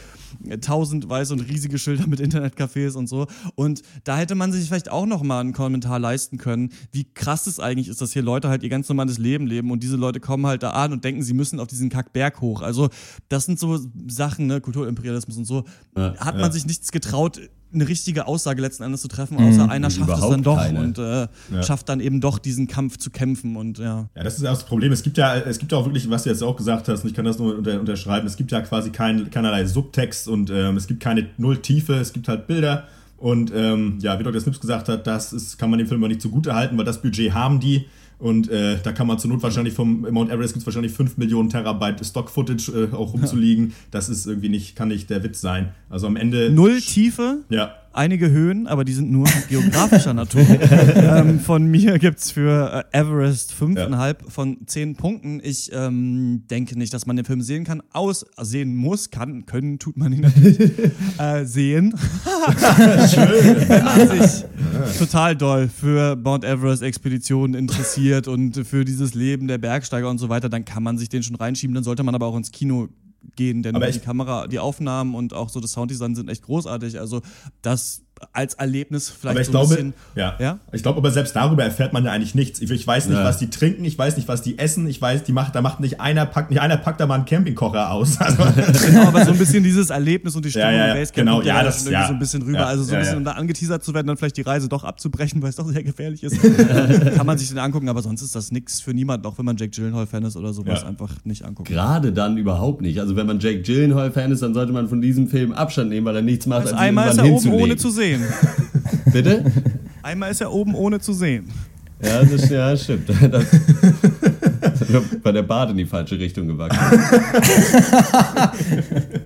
tausend weiße und riesige Schilder mit Internetcafés und so. Und da hätte man sich vielleicht auch noch mal einen Kommentar leisten können, wie krass es eigentlich ist, dass hier Leute halt ihr ganz normales Leben leben und diese Leute kommen halt da an und denken, sie müssen auf diesen Kackberg hoch. Also das sind so Sachen, ne, Kulturimperialismus und so. Hat man sich nichts getraut, eine richtige Aussage letzten Endes zu treffen, außer einer schafft es dann doch keine. und äh, schafft dann eben doch diesen Kampf zu kämpfen und ja. Ja, das ist auch das Problem. Es gibt ja, es gibt ja auch wirklich, was du jetzt auch gesagt hast, und ich kann das nur unter, unterschreiben, es gibt ja quasi kein, keinerlei Subtext und ähm, es gibt keine Nulltiefe, es gibt halt Bilder. Und ähm, ja, wie Dr. Snips gesagt hat, das ist, kann man dem Film aber nicht zugute halten, weil das Budget haben die. Und äh, da kann man zur Not wahrscheinlich vom Mount Everest gibt es wahrscheinlich 5 Millionen Terabyte Stock-Footage äh, auch rumzuliegen. Das ist irgendwie nicht, kann nicht der Witz sein. Also am Ende. Null Tiefe, Ja. Einige Höhen, aber die sind nur <laughs> geografischer Natur. ähm, von mir gibt's für äh, Everest 5,5 von 10 Punkten. Ich ähm, denke nicht, dass man den Film sehen kann, aus sehen muss, kann, können, tut man ihn natürlich <laughs> äh, sehen. <laughs> Schön. Wenn man sich total doll für Mount Everest Expeditionen interessiert und für dieses Leben der Bergsteiger und so weiter, dann kann man sich den schon reinschieben. Dann sollte man aber auch ins Kino gehen, denn die Kamera, die Aufnahmen und auch so das Sounddesign sind echt großartig. Also das als Erlebnis vielleicht Aber ich so glaube, ein bisschen. ja. Ja? Ich glaube, aber selbst darüber erfährt man ja eigentlich nichts. Ich, ich weiß nicht, Ja. was die trinken, ich weiß nicht, was die essen, ich weiß, die macht, da macht nicht einer, packt nicht einer packt da mal einen Campingkocher aus. <laughs> Also, Genau, aber so ein bisschen dieses Erlebnis und die Stimmung Ja, ja, ja, im Basecamp genau, ja, ja, da das- ja. so ein bisschen rüber. Ja, also so ein ja, bisschen, ja. um da angeteasert zu werden, dann vielleicht die Reise doch abzubrechen, <laughs> weil es doch sehr gefährlich ist. <laughs> Kann man sich den angucken, aber sonst ist das nichts für niemanden, auch wenn man Jake Gyllenhaal-Fan ist oder sowas, Ja. einfach nicht angucken. Gerade dann überhaupt nicht. Also wenn man Jake Gyllenhaal-Fan ist, dann sollte man von diesem Film Abstand nehmen, weil er nichts macht, Also als einmal ist er oben ohne zu sehen. <laughs> Bitte? Einmal ist er oben ohne zu sehen. Ja, das ja, stimmt. <laughs> Das, <laughs> bei der Bade in die falsche Richtung gewachsen.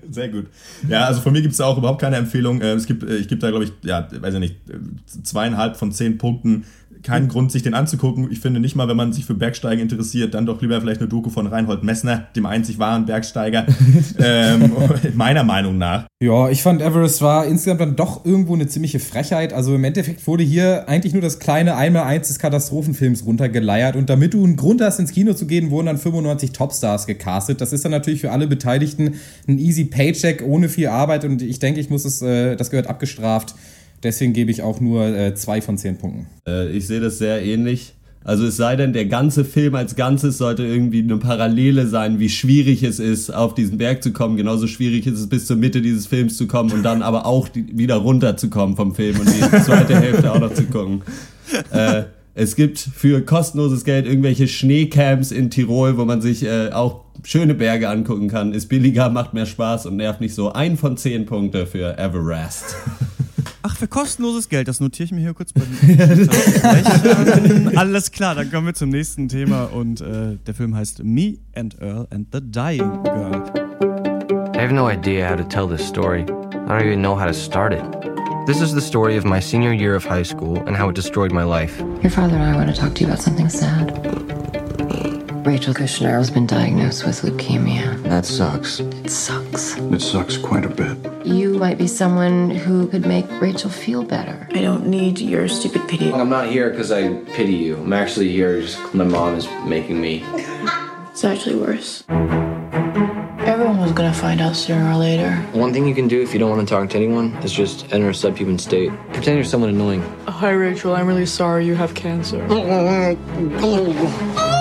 Sehr gut. Ja, also von mir gibt es auch überhaupt keine Empfehlung. Äh, Es gibt, äh, ich gebe da, glaube ich, ja, weiß ich nicht, äh, zweieinhalb von zehn Punkten. Keinen Grund, sich den anzugucken. Ich finde nicht mal, wenn man sich für Bergsteigen interessiert, dann doch lieber vielleicht eine Doku von Reinhold Messner, dem einzig wahren Bergsteiger. <laughs> ähm, <laughs> meiner Meinung nach. Ja, ich fand Everest war insgesamt dann doch irgendwo eine ziemliche Frechheit. Also im Endeffekt wurde hier eigentlich nur das kleine Einmal-Eins des Katastrophenfilms runtergeleiert. Und damit du einen Grund hast, ins Kino zu gehen, wurden dann 95 Topstars gecastet. Das ist dann natürlich für alle Beteiligten ein easy Paycheck ohne viel Arbeit. Und ich denke, ich muss es, äh, das gehört abgestraft. Deswegen gebe ich auch nur äh, zwei von zehn Punkten. Äh, ich sehe das sehr ähnlich. Also es sei denn, der ganze Film als Ganzes sollte irgendwie eine Parallele sein, wie schwierig es ist, auf diesen Berg zu kommen. Genauso schwierig ist es, bis zur Mitte dieses Films zu kommen und dann aber auch die, wieder runterzukommen vom Film und die <laughs> zweite Hälfte auch noch zu gucken. Äh, es gibt für kostenloses Geld irgendwelche Schneecamps in Tirol, wo man sich äh, auch schöne Berge angucken kann. Ist billiger, macht mehr Spaß und nervt nicht so. Ein von zehn Punkte für Everest. <laughs> Ach, für kostenloses Geld, das notiere ich mir hier kurz bei <laughs> den. <laughs> Alles klar, dann kommen wir zum nächsten Thema und äh, der Film heißt Me and Earl and the Dying Girl. I have no idea how to tell this story. I don't even know how to start it. This is the story of my senior year of high school and how it destroyed my life. Your father and I want to talk to you about something sad. Rachel Kushner has been diagnosed with leukemia. That sucks. It sucks. It sucks quite a bit. You might be someone who could make Rachel feel better. I don't need your stupid pity. I'm not here because I pity you. I'm actually here because my mom is making me. It's actually worse. Everyone was gonna find out sooner or later. One thing you can do if you don't want to talk to anyone is just enter a subhuman state. Pretend you're someone annoying. Hi, Rachel. I'm really sorry you have cancer. <laughs>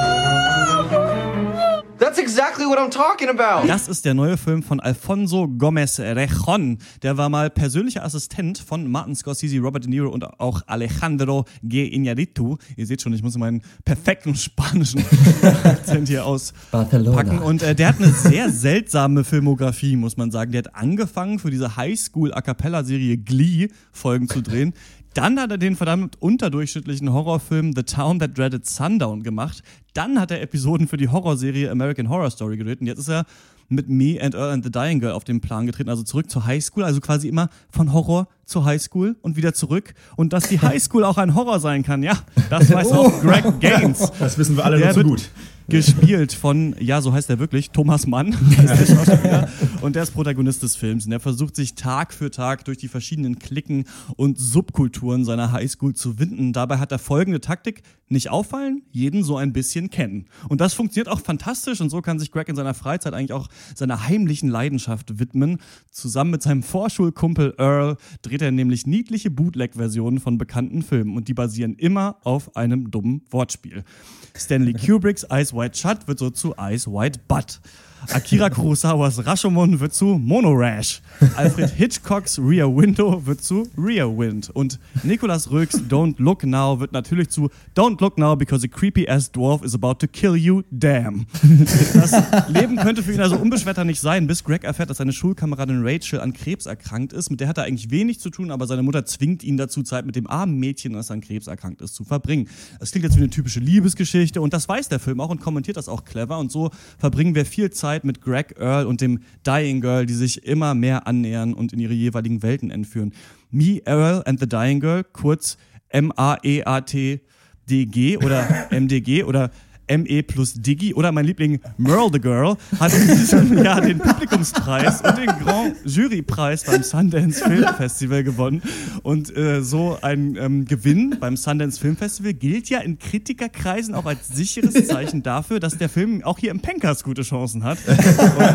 Exactly what I'm talking about. Das ist der neue Film von Alfonso Gomez Rejon. Der war mal persönlicher Assistent von Martin Scorsese, Robert De Niro und auch Alejandro G. Iñárritu. Ihr seht schon, ich muss meinen perfekten spanischen <laughs> Akzent hier auspacken. Barcelona. Und äh, der hat eine sehr seltsame Filmografie, muss man sagen. Der hat angefangen für diese Highschool-A-Cappella-Serie Glee Folgen zu drehen. Dann hat er den verdammt unterdurchschnittlichen Horrorfilm The Town That Dreaded Sundown gemacht. Dann hat er Episoden für die Horrorserie American Horror Story gedreht. Und jetzt ist er mit Me and Earl and the Dying Girl auf den Plan getreten, also zurück zur Highschool, also quasi immer von Horror zur Highschool und wieder zurück. Und dass die Highschool auch ein Horror sein kann, ja, das weiß <laughs> auch Greg Gaines. Das wissen wir alle Der nur zu gut. Gespielt von, ja, so heißt er wirklich, Thomas Mann. <laughs> Der Schauspieler. und der ist Protagonist des Films. Und er versucht sich Tag für Tag durch die verschiedenen Klicken und Subkulturen seiner Highschool zu winden. Dabei hat er folgende Taktik: nicht auffallen, jeden so ein bisschen kennen. Und das funktioniert auch fantastisch. Und so kann sich Greg in seiner Freizeit eigentlich auch seiner heimlichen Leidenschaft widmen. Zusammen mit seinem Vorschulkumpel Earl dreht er nämlich niedliche Bootleg-Versionen von bekannten Filmen. Und die basieren immer auf einem dummen Wortspiel. Stanley <laughs> Kubricks Eyes Wide Shut wird so zu Eyes Wide Butt. Akira Kurosawas Rashomon wird zu Monorash. Alfred <laughs> Hitchcocks Rear Window wird zu Rear Wind. Und Nicolas Röks Don't Look Now wird natürlich zu Don't Look Now because a creepy ass dwarf is about to kill you, damn. Das Leben könnte für ihn also unbeschwerter nicht sein, bis Greg erfährt, dass seine Schulkameradin Rachel an Krebs erkrankt ist. Mit der hat er eigentlich wenig zu tun, aber seine Mutter zwingt ihn dazu, Zeit mit dem armen Mädchen, das an Krebs erkrankt ist, zu verbringen. Das klingt jetzt wie eine typische Liebesgeschichte und das weiß der Film auch und kommentiert das auch clever. Und so verbringen wir viel Zeit mit Greg Earl und dem Dying Girl, die sich immer mehr annähern und in ihre jeweiligen Welten entführen. Me, Earl and the Dying Girl, kurz M-A-E-A-T-D-G oder MDG oder ME plus Diggy oder mein Liebling Merle the Girl hat in diesem <laughs> Jahr den Publikumspreis und den Grand Jurypreis beim Sundance Film Festival gewonnen. Und äh, so ein ähm, Gewinn beim Sundance Film Festival gilt ja in Kritikerkreisen auch als sicheres Zeichen dafür, dass der Film auch hier im Pencast gute Chancen hat. Und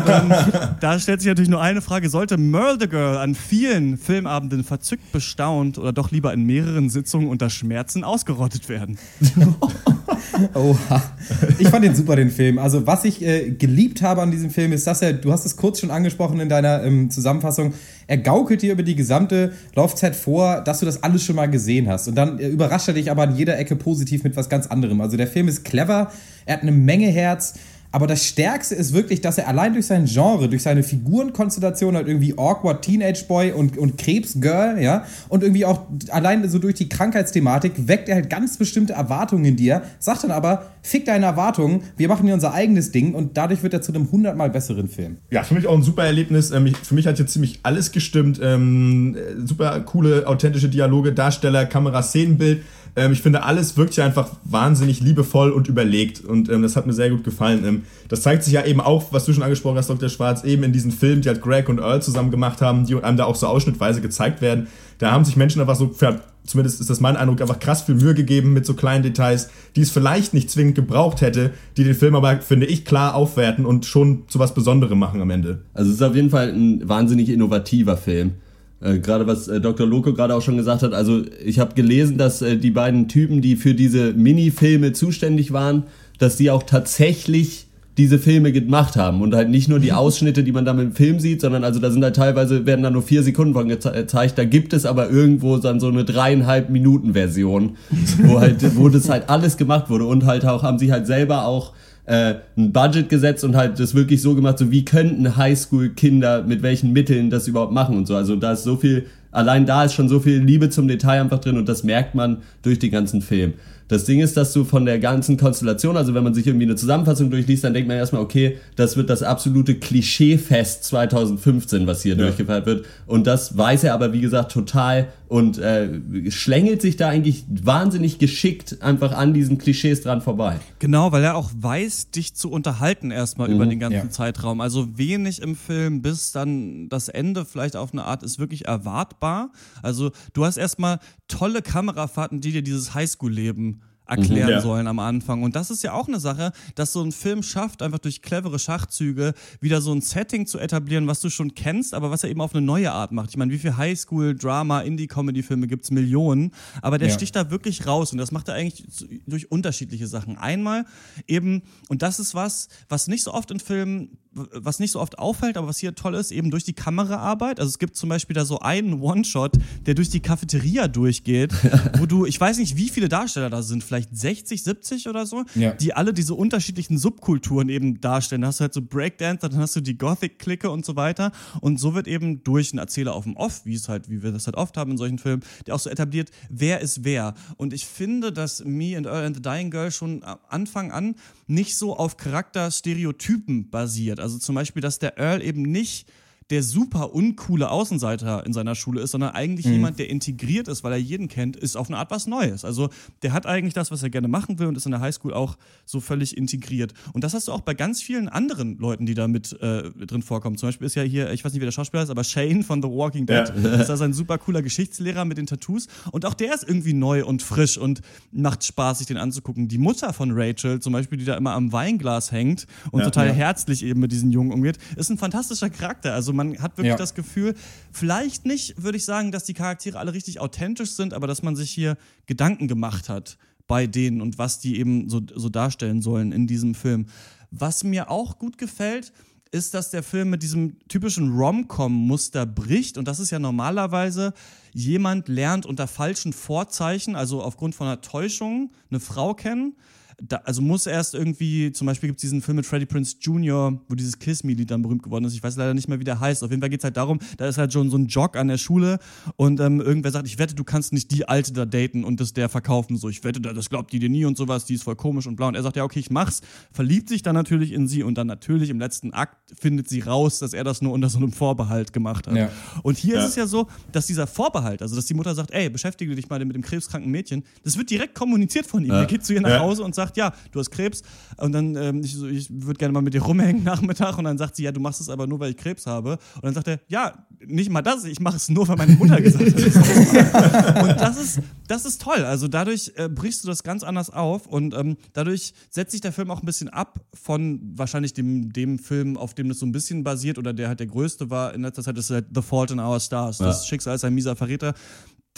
ähm, da stellt sich natürlich nur eine Frage: Sollte Merle the Girl an vielen Filmabenden verzückt bestaunt oder doch lieber in mehreren Sitzungen unter Schmerzen ausgerottet werden? <laughs> Oha. <laughs> Ich fand den super, den Film. Also, was ich äh, geliebt habe an diesem Film, ist, dass er, du hast es kurz schon angesprochen in deiner ähm, Zusammenfassung, er gaukelt dir über die gesamte Laufzeit vor, dass du das alles schon mal gesehen hast. Und dann äh, überrascht er dich aber an jeder Ecke positiv mit was ganz anderem. Also, der Film ist clever, er hat eine Menge Herz. Aber das Stärkste ist wirklich, dass er allein durch sein Genre, durch seine Figurenkonstellation halt irgendwie awkward Teenage Boy und, und Krebsgirl, ja, und irgendwie auch allein so durch die Krankheitsthematik weckt er halt ganz bestimmte Erwartungen in dir, sagt dann aber, fick deine Erwartungen, wir machen hier unser eigenes Ding und dadurch wird er zu einem hundertmal besseren Film. Ja, für mich auch ein super Erlebnis. Ähm, für mich hat hier ziemlich alles gestimmt. Ähm, äh, super coole, authentische Dialoge, Darsteller, Kamera, Szenenbild. Ähm, ich finde, alles wirkt hier einfach wahnsinnig liebevoll und überlegt. Und ähm, das hat mir sehr gut gefallen. Ähm, das zeigt sich ja eben auch, was du schon angesprochen hast, Dr. Schwarz, eben in diesen Filmen, die halt Greg und Earl zusammen gemacht haben, die einem da auch so ausschnittweise gezeigt werden. Da haben sich Menschen einfach so, für, zumindest ist das mein Eindruck, einfach krass viel Mühe gegeben mit so kleinen Details, die es vielleicht nicht zwingend gebraucht hätte, die den Film aber, finde ich, klar aufwerten und schon zu was Besonderem machen am Ende. Also es ist auf jeden Fall ein wahnsinnig innovativer Film. Äh, gerade was äh, Dr. Loco gerade auch schon gesagt hat, also ich habe gelesen, dass äh, die beiden Typen, die für diese Minifilme zuständig waren, dass die auch tatsächlich diese Filme gemacht haben und halt nicht nur die Ausschnitte, die man da im Film sieht, sondern also da sind halt teilweise werden da nur vier Sekunden von geze- gezeigt. Da gibt es aber irgendwo dann so eine dreieinhalb Minuten Version, wo halt wo das halt alles gemacht wurde und halt auch haben sie halt selber auch äh, ein Budget gesetzt und halt das wirklich so gemacht, so wie könnten Highschool-Kinder mit welchen Mitteln das überhaupt machen und so. Also da ist so viel, allein da ist schon so viel Liebe zum Detail einfach drin und das merkt man durch den ganzen Film. Das Ding ist, dass du von der ganzen Konstellation, also wenn man sich irgendwie eine Zusammenfassung durchliest, dann denkt man erstmal, okay, das wird das absolute Klischeefest 2015, was hier durchgefeiert wird. Und das weiß er aber, wie gesagt, total und äh, schlängelt sich da eigentlich wahnsinnig geschickt einfach an diesen Klischees dran vorbei. Genau, weil er auch weiß, dich zu unterhalten erstmal Mhm, über den ganzen ja. Zeitraum. Also wenig im Film, bis dann das Ende vielleicht auf eine Art ist wirklich erwartbar. Also du hast erstmal tolle Kamerafahrten, die dir dieses Highschool-Leben erklären Mhm, ja. sollen am Anfang. Und das ist ja auch eine Sache, dass so ein Film schafft, einfach durch clevere Schachzüge wieder so ein Setting zu etablieren, was du schon kennst, aber was er eben auf eine neue Art macht. Ich meine, wie viel Highschool, Drama, Indie-Comedy-Filme gibt es? Millionen. Aber der Ja. sticht da wirklich raus und das macht er eigentlich durch unterschiedliche Sachen. Einmal eben, und das ist was, was nicht so oft in Filmen was nicht so oft auffällt, aber was hier toll ist, eben durch die Kameraarbeit. Also es gibt zum Beispiel da so einen One-Shot, der durch die Cafeteria durchgeht, <laughs> wo du, ich weiß nicht, wie viele Darsteller da sind, vielleicht 60, 70 oder so, Ja. die alle diese unterschiedlichen Subkulturen eben darstellen. Da hast du halt so Breakdancer, dann hast du die Gothic-Clique und so weiter. Und so wird eben durch einen Erzähler auf dem Off, wie es halt, wie wir das halt oft haben in solchen Filmen, der auch so etabliert, wer ist wer. Und ich finde, dass Me and Earl and the Dying Girl schon am Anfang an nicht so auf Charakterstereotypen basiert. Also zum Beispiel, dass der Earl eben nicht der super uncoole Außenseiter in seiner Schule ist, sondern eigentlich Mhm. jemand, der integriert ist, weil er jeden kennt, ist auf eine Art was Neues. Also der hat eigentlich das, was er gerne machen will und ist in der Highschool auch so völlig integriert. Und das hast du auch bei ganz vielen anderen Leuten, die da mit äh, drin vorkommen. Zum Beispiel ist ja hier, ich weiß nicht, wie der Schauspieler ist, aber Shane von The Walking Dead. Ja. <laughs> ist das ein super cooler Geschichtslehrer mit den Tattoos. Und auch der ist irgendwie neu und frisch und macht Spaß, sich den anzugucken. Die Mutter von Rachel zum Beispiel, die da immer am Weinglas hängt und Ja. total Ja. herzlich eben mit diesen Jungen umgeht, ist ein fantastischer Charakter. Also man hat wirklich Ja. das Gefühl, vielleicht nicht, würde ich sagen, dass die Charaktere alle richtig authentisch sind, aber dass man sich hier Gedanken gemacht hat bei denen und was die eben so, so darstellen sollen in diesem Film. Was mir auch gut gefällt, ist, dass der Film mit diesem typischen Rom-Com-Muster bricht. Und das ist ja normalerweise, jemand lernt unter falschen Vorzeichen, also aufgrund von einer Täuschung, eine Frau kennen. Da, also muss erst irgendwie, zum Beispiel gibt es diesen Film mit Freddie Prince Jr., wo dieses Kiss Me-Lied dann berühmt geworden ist. Ich weiß leider nicht mehr, wie der heißt. Auf jeden Fall geht es halt darum, da ist halt schon so ein Jock an der Schule und ähm, irgendwer sagt, ich wette, du kannst nicht die Alte da daten und das der verkaufen. So, ich wette, das glaubt die dir nie und sowas, die ist voll komisch und blau. Und er sagt, ja, okay, ich mach's. Verliebt sich dann natürlich in sie und dann natürlich im letzten Akt findet sie raus, dass er das nur unter so einem Vorbehalt gemacht hat. Ja. Und hier Ja. ist es ja so, dass dieser Vorbehalt, also dass die Mutter sagt, ey, beschäftige dich mal mit dem krebskranken Mädchen, das wird direkt kommuniziert von ihm. Ja. Er geht zu ihr nach. Hause und sagt, sagt, ja, du hast Krebs und dann, ähm, ich, so, ich würde gerne mal mit dir rumhängen <laughs> Nachmittag und dann sagt sie, ja, du machst es aber nur, weil ich Krebs habe. Und dann sagt er, ja, nicht mal das, ich mache es nur, weil meine Mutter gesagt hat. <laughs> und das ist, das ist toll. Also dadurch äh, brichst du das ganz anders auf und ähm, dadurch setzt sich der Film auch ein bisschen ab von wahrscheinlich dem, dem Film, auf dem das so ein bisschen basiert oder der halt der größte war in letzter Zeit, das ist halt The Fault in Our Stars. Das Ja. Schicksal ist ein mieser Verräter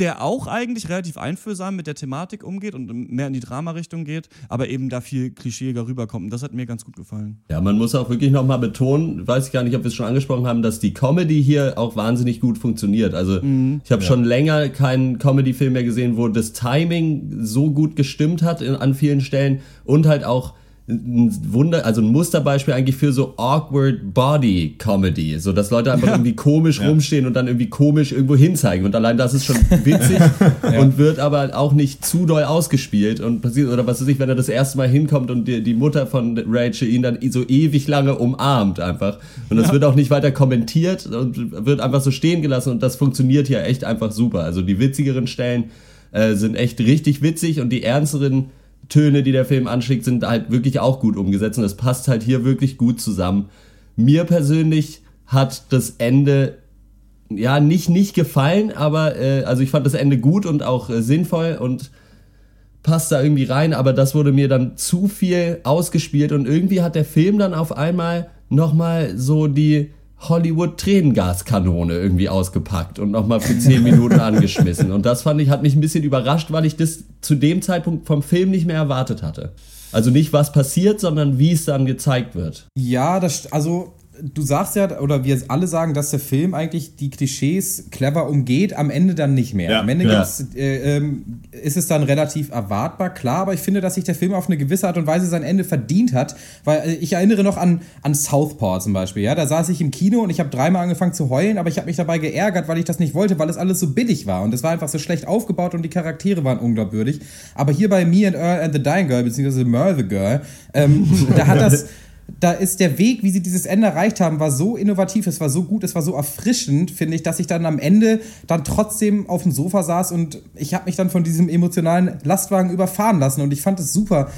der auch eigentlich relativ einfühlsam mit der Thematik umgeht und mehr in die Drama-Richtung geht, aber eben da viel klischeeiger rüberkommt. Und das hat mir ganz gut gefallen. Ja, man muss auch wirklich nochmal betonen, weiß ich gar nicht, ob wir es schon angesprochen haben, dass die Comedy hier auch wahnsinnig gut funktioniert. Also ich habe schon länger keinen Comedy-Film mehr gesehen, wo das Timing so gut gestimmt hat in, an vielen Stellen und halt auch ein Wunder, also ein Musterbeispiel eigentlich für so awkward Body Comedy, so dass Leute einfach irgendwie komisch rumstehen und dann irgendwie komisch irgendwo hinzeigen. Und allein das ist schon witzig <laughs> und wird aber auch nicht zu doll ausgespielt und passiert oder was weiß ich, wenn er das erste Mal hinkommt und die, die Mutter von Rachel ihn dann so ewig lange umarmt einfach. Und das wird auch nicht weiter kommentiert und wird einfach so stehen gelassen und das funktioniert hier echt einfach super. Also die witzigeren Stellen äh, sind echt richtig witzig und die ernsteren Töne, die der Film anschlägt, sind halt wirklich auch gut umgesetzt und das passt halt hier wirklich gut zusammen. Mir persönlich hat das Ende ja nicht nicht gefallen, aber äh, also ich fand das Ende gut und auch äh, sinnvoll und passt da irgendwie rein, aber das wurde mir dann zu viel ausgespielt und irgendwie hat der Film dann auf einmal nochmal so die Hollywood-Tränengaskanone irgendwie ausgepackt und nochmal für 10 Minuten <laughs> angeschmissen. Und das fand ich, hat mich ein bisschen überrascht, weil ich das zu dem Zeitpunkt vom Film nicht mehr erwartet hatte. Also nicht, was passiert, sondern wie es dann gezeigt wird. Ja, das, also du sagst ja, oder wir alle sagen, dass der Film eigentlich die Klischees clever umgeht, am Ende dann nicht mehr. Ja, am Ende ja. äh, ähm, ist es dann relativ erwartbar, klar, aber ich finde, dass sich der Film auf eine gewisse Art und Weise sein Ende verdient hat, weil äh, ich erinnere noch an, an Southpaw zum Beispiel, ja, da saß ich im Kino und ich habe dreimal angefangen zu heulen, aber ich habe mich dabei geärgert, weil ich das nicht wollte, weil es alles so billig war und es war einfach so schlecht aufgebaut und die Charaktere waren unglaubwürdig. Aber hier bei Me and Earl and the Dying Girl, beziehungsweise Merle the Girl, ähm, <laughs> da hat das <laughs> da ist der Weg, wie sie dieses Ende erreicht haben, war so innovativ, es war so gut, es war so erfrischend, finde ich, dass ich dann am Ende dann trotzdem auf dem Sofa saß und ich habe mich dann von diesem emotionalen Lastwagen überfahren lassen und ich fand es super.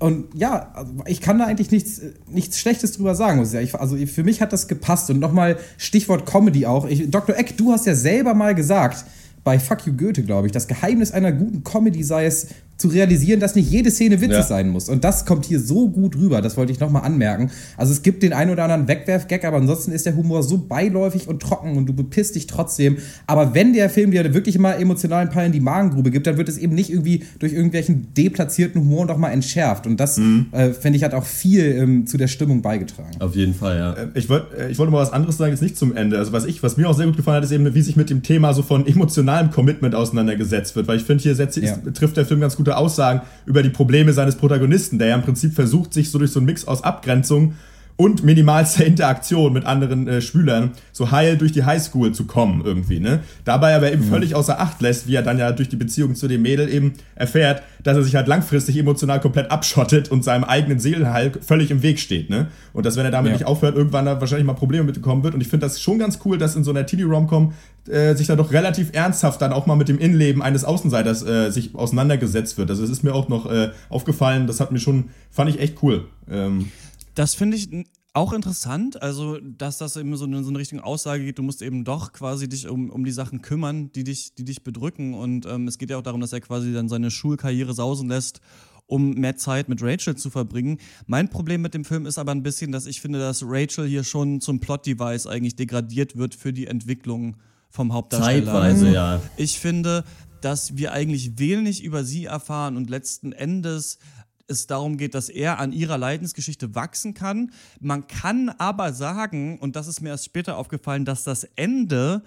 Und ja, ich kann da eigentlich nichts, nichts Schlechtes drüber sagen. also für mich hat das gepasst. Und nochmal Stichwort Comedy auch. Ich, Dr. Eck, du hast ja selber mal gesagt, bei Fuck You Goethe, glaube ich, das Geheimnis einer guten Comedy sei es, zu realisieren, dass nicht jede Szene witzig Ja. sein muss. Und das kommt hier so gut rüber, das wollte ich nochmal anmerken. Also es gibt den einen oder anderen Wegwerf-Gag, aber ansonsten ist der Humor so beiläufig und trocken und du bepisst dich trotzdem. Aber wenn der Film dir wirklich mal emotionalen Peil in die Magengrube gibt, dann wird es eben nicht irgendwie durch irgendwelchen deplatzierten Humor noch mal entschärft. Und das, äh, finde ich, hat auch viel ähm, zu der Stimmung beigetragen. Auf jeden Fall, ja. Äh, Ich wollte äh, ich wollte mal was anderes sagen, jetzt nicht zum Ende. Also was ich, was mir auch sehr gut gefallen hat, ist eben, wie sich mit dem Thema so von emotionalem Commitment auseinandergesetzt wird. Weil ich finde, hier setzt, Ja. trifft der Film ganz gute Aussagen über die Probleme seines Protagonisten, der ja im Prinzip versucht, sich so durch so einen Mix aus Abgrenzung und minimalster <laughs> Interaktion mit anderen äh, Schülern so heil durch die Highschool zu kommen irgendwie, ne? Dabei aber eben völlig außer Acht lässt, wie er dann ja durch die Beziehung zu dem Mädel eben erfährt, dass er sich halt langfristig emotional komplett abschottet und seinem eigenen Seelenheil völlig im Weg steht, ne? Und dass wenn er damit Ja. nicht aufhört, irgendwann da wahrscheinlich mal Probleme mitbekommen wird. Und ich finde das schon ganz cool, dass in so einer TD-Rom-Com äh, sich da doch relativ ernsthaft dann auch mal mit dem Innenleben eines Außenseiters äh, sich auseinandergesetzt wird. Also es ist mir auch noch äh, aufgefallen, das hat mir schon, fand ich echt cool. Ähm, Das finde ich auch interessant, also dass das eben so in so eine Richtung Aussage geht, du musst eben doch quasi dich um, um die Sachen kümmern, die dich, die dich bedrücken. Und ähm, es geht ja auch darum, dass er quasi dann seine Schulkarriere sausen lässt, um mehr Zeit mit Rachel zu verbringen. Mein Problem mit dem Film ist aber ein bisschen, dass ich finde, dass Rachel hier schon zum Plot-Device eigentlich degradiert wird für die Entwicklung vom Hauptdarsteller. Zeitweise, ja. Ich finde, dass wir eigentlich wenig über sie erfahren und letzten Endes es darum geht, dass er an ihrer Leidensgeschichte wachsen kann. Man kann aber sagen, und das ist mir erst später aufgefallen, dass das Ende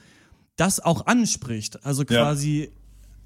das auch anspricht. Also Ja. quasi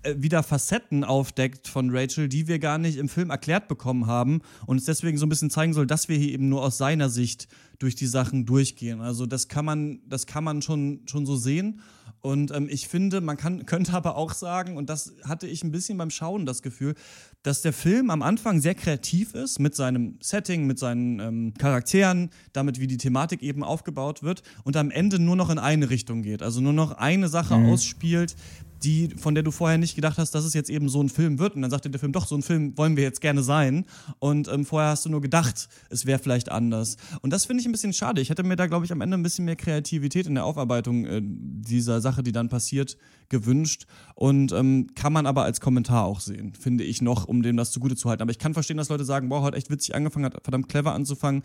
äh, wieder Facetten aufdeckt von Rachel, die wir gar nicht im Film erklärt bekommen haben und es deswegen so ein bisschen zeigen soll, dass wir hier eben nur aus seiner Sicht durch die Sachen durchgehen. Also das kann man, das kann man schon, schon so sehen. Und ähm, ich finde, man kann, <laughs> könnte aber auch sagen, und das hatte ich ein bisschen beim Schauen das Gefühl, dass der Film am Anfang sehr kreativ ist mit seinem Setting, mit seinen ähm, Charakteren, damit wie die Thematik eben aufgebaut wird und am Ende nur noch in eine Richtung geht. Also nur noch eine Sache ausspielt, die, von der du vorher nicht gedacht hast, dass es jetzt eben so ein Film wird. Und dann sagt dir der Film, doch, so ein Film wollen wir jetzt gerne sein. Und ähm, vorher hast du nur gedacht, es wäre vielleicht anders. Und das finde ich ein bisschen schade. Ich hätte mir da, glaube ich, am Ende ein bisschen mehr Kreativität in der Aufarbeitung äh, dieser Sache, die dann passiert, gewünscht. Und ähm, kann man aber als Kommentar auch sehen, finde ich noch, um dem das zugute zu halten. Aber ich kann verstehen, dass Leute sagen, boah, hat echt witzig angefangen, hat verdammt clever anzufangen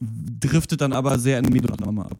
driftet dann aber sehr in Medienannahme ab.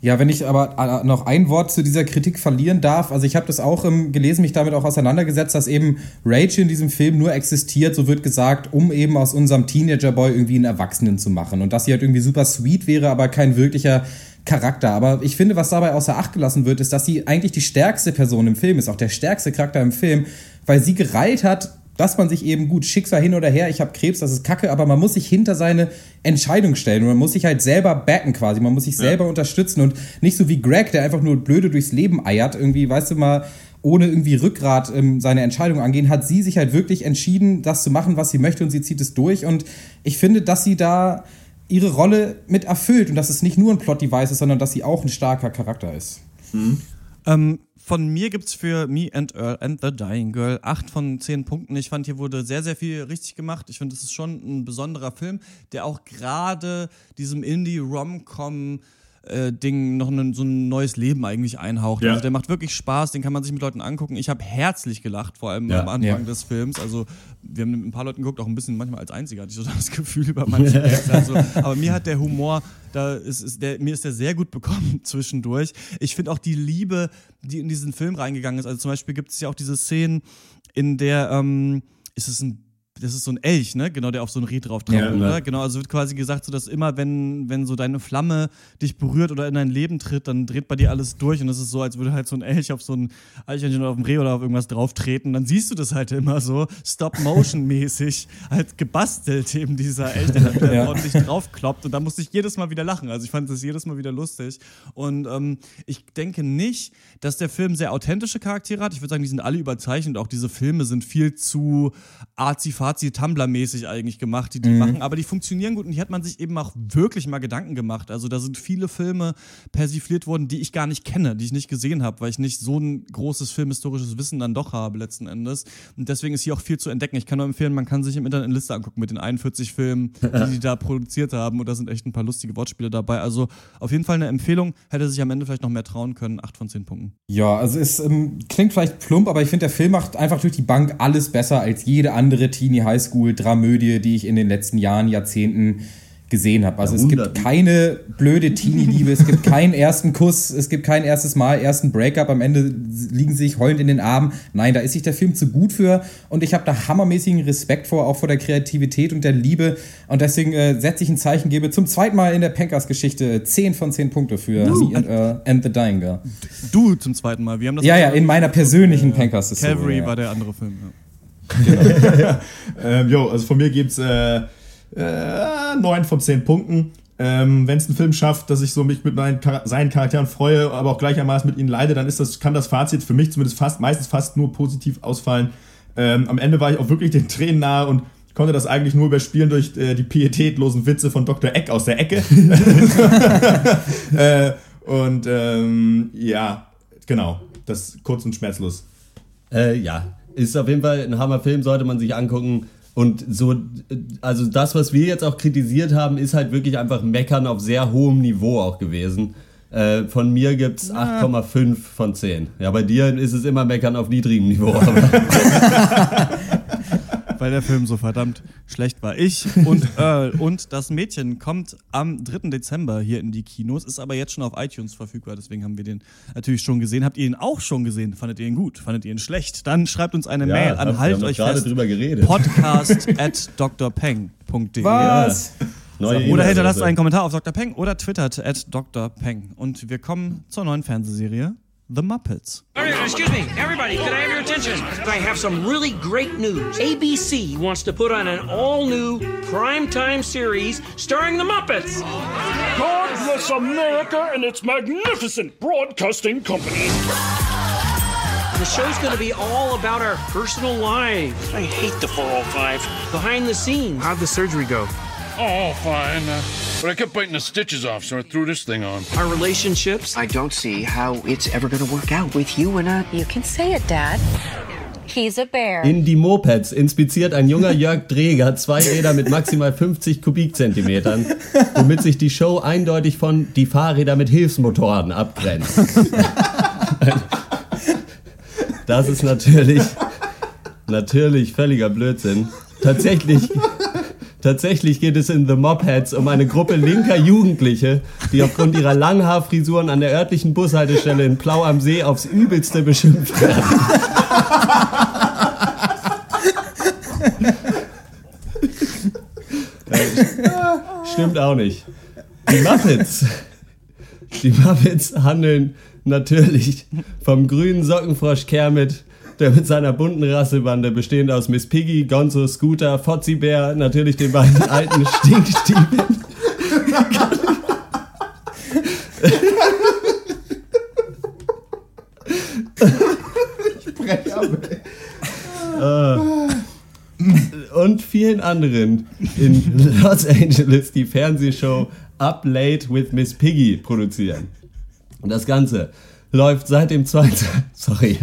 Ja, wenn ich aber äh, noch ein Wort zu dieser Kritik verlieren darf, also ich habe das auch ähm, gelesen, mich damit auch auseinandergesetzt, dass eben Rachel in diesem Film nur existiert, so wird gesagt, um eben aus unserem Teenager-Boy irgendwie einen Erwachsenen zu machen und dass sie halt irgendwie super sweet wäre, aber kein wirklicher Charakter. Aber ich finde, was dabei außer Acht gelassen wird, ist, dass sie eigentlich die stärkste Person im Film ist, auch der stärkste Charakter im Film, weil sie gereiht hat, dass man sich eben gut Schicksal hin oder her, ich habe Krebs, das ist Kacke, aber man muss sich hinter seine Entscheidung stellen und man muss sich halt selber backen quasi, man muss sich ja. selber unterstützen und nicht so wie Greg, der einfach nur blöde durchs Leben eiert, irgendwie, weißt du mal, ohne irgendwie Rückgrat ähm, seine Entscheidung angehen, hat sie sich halt wirklich entschieden, das zu machen, was sie möchte und sie zieht es durch und ich finde, dass sie da ihre Rolle mit erfüllt und dass es nicht nur ein Plot-Device ist, sondern dass sie auch ein starker Charakter ist. Mhm. Ähm, von mir gibt es für Me and Earl and the Dying Girl acht von zehn Punkten. Ich fand, hier wurde sehr, sehr viel richtig gemacht. Ich finde, es ist schon ein besonderer Film, der auch gerade diesem Indie-Rom-Com äh, Ding noch ein, so ein neues Leben eigentlich einhaucht. Ja. Also der macht wirklich Spaß, den kann man sich mit Leuten angucken. Ich habe herzlich gelacht, vor allem ja. am Anfang ja. des Films. Also wir haben mit ein paar Leuten geguckt, auch ein bisschen manchmal als Einziger hatte ich so <laughs> das Gefühl über manche <laughs> also, Aber mir hat der Humor, da ist, ist der, mir ist der sehr gut bekommen <laughs> zwischendurch. Ich finde auch die Liebe, die in diesen Film reingegangen ist. Also zum Beispiel gibt es ja auch diese Szenen, in der ähm, ist es ein das ist so ein Elch, ne? Genau, der auf so ein Reh drauf traut, ja, oder? Genau, also wird quasi gesagt, so dass immer, wenn, wenn so deine Flamme dich berührt oder in dein Leben tritt, dann dreht bei dir alles durch und es ist so, als würde halt so ein Elch auf so ein Eichhörnchen oder auf ein Reh oder auf irgendwas drauf treten. Dann siehst du das halt immer so Stop-Motion-mäßig <laughs> halt gebastelt, eben dieser Elch, der dann <laughs> ja. ordentlich draufkloppt und da musste ich jedes Mal wieder lachen. Also ich fand das jedes Mal wieder lustig und ähm, ich denke nicht, dass der Film sehr authentische Charaktere hat. Ich würde sagen, die sind alle überzeichnet. Auch diese Filme sind viel zu arzi Fazi-Tumblr-mäßig eigentlich gemacht, die die mhm. machen, aber die funktionieren gut und hier hat man sich eben auch wirklich mal Gedanken gemacht. Also da sind viele Filme persifliert worden, die ich gar nicht kenne, die ich nicht gesehen habe, weil ich nicht so ein großes filmhistorisches Wissen dann doch habe letzten Endes. Und deswegen ist hier auch viel zu entdecken. Ich kann nur empfehlen, man kann sich im Internet eine Liste angucken mit den 41 Filmen, die die <laughs> da produziert haben und da sind echt ein paar lustige Wortspiele dabei. Also auf jeden Fall eine Empfehlung, hätte sich am Ende vielleicht noch mehr trauen können. 8 von 10 Punkten. Ja, also es ähm, klingt vielleicht plump, aber ich finde, der Film macht einfach durch die Bank alles besser als jede andere Teenie Teenie Highschool Dramödie, die ich in den letzten Jahren, Jahrzehnten gesehen habe. Also es gibt keine blöde Teenie-Liebe, es gibt keinen ersten Kuss, es gibt kein erstes Mal, ersten Breakup, am Ende liegen sie sich heulend in den Armen. Nein, da ist sich der Film zu gut für und ich habe da hammermäßigen Respekt vor, auch vor der Kreativität und der Liebe und deswegen äh, setze ich ein Zeichen, gebe zum zweiten Mal in der Pankers-Geschichte 10 von 10 Punkte für. Me and, uh, and, the Dying Girl. Du zum zweiten Mal, wir haben das Ja, ja, in meiner persönlichen ja. Pankers-Historie. Calvary ja. war der andere Film, ja. Genau. <laughs> ähm, jo, also von mir gibt es äh, äh, 9 von 10 Punkten. Ähm, Wenn es einen Film schafft, dass ich so mich mit meinen seinen Charakteren freue, aber auch gleichermaßen mit ihnen leide, dann ist das, kann das Fazit für mich zumindest fast, meistens fast nur positiv ausfallen. Ähm, am Ende war ich auch wirklich den Tränen nahe und konnte das eigentlich nur überspielen durch äh, die pietätlosen Witze von Dr. Eck aus der Ecke. <laughs> <laughs> äh, und ähm, ja, genau, das kurz und schmerzlos. Äh, ja, ist auf jeden Fall ein Hammerfilm, sollte man sich angucken. Und so, also das, was wir jetzt auch kritisiert haben, ist halt wirklich einfach Meckern auf sehr hohem Niveau auch gewesen. Äh, von mir gibt es 8,5 von 10. Ja, bei dir ist es immer Meckern auf niedrigem Niveau. <laughs> weil der Film so verdammt schlecht war. Ich und Earl <laughs> und das Mädchen kommt am 3. Dezember hier in die Kinos, ist aber jetzt schon auf iTunes verfügbar, deswegen haben wir den natürlich schon gesehen. Habt ihr ihn auch schon gesehen? Fandet ihr ihn gut? Fandet ihr ihn schlecht? Dann schreibt uns eine ja, Mail an haltet euch fest. Drüber geredet. Podcast <laughs> at drpeng.de. Was? oder hinterlasst einen Kommentar auf Dr. Peng oder twittert at Dr. Peng. Und wir kommen zur neuen Fernsehserie The Muppets. Excuse me, everybody, can I have your attention? I have some really great news. ABC wants to put on an all new primetime series starring the Muppets. God bless America and its magnificent broadcasting company. The show's going to be all about our personal lives. I hate the 405. Behind the scenes. How'd the surgery go? Oh, fine. But I kept biting the stitches off, so I threw this thing on. Our relationships? I don't see how it's ever gonna work out with you and a. You can say it, Dad. He's a bear. In die Mopeds inspiziert ein junger Jörg Dreger zwei Räder mit maximal 50 Kubikzentimetern, womit sich die Show eindeutig von die Fahrräder mit Hilfsmotoren abgrenzt. Das ist natürlich, natürlich völliger Blödsinn. Tatsächlich, tatsächlich geht es in The Mopheads um eine Gruppe linker Jugendliche, die aufgrund ihrer Langhaarfrisuren an der örtlichen Bushaltestelle in Plau am See aufs Übelste beschimpft werden. Stimmt auch nicht. Die Muppets. Die Muppets handeln natürlich vom grünen Sockenfrosch Kermit, der mit seiner bunten Rassebande bestehend aus Miss Piggy, Gonzo, Scooter, Fozzie Bär, natürlich den beiden <laughs> alten Stinkstiefeln. Ich brech ab. Äh, und vielen anderen in Los Angeles die Fernsehshow Up Late with Miss Piggy produzieren. Und das Ganze läuft seit dem 22. <laughs> Sorry.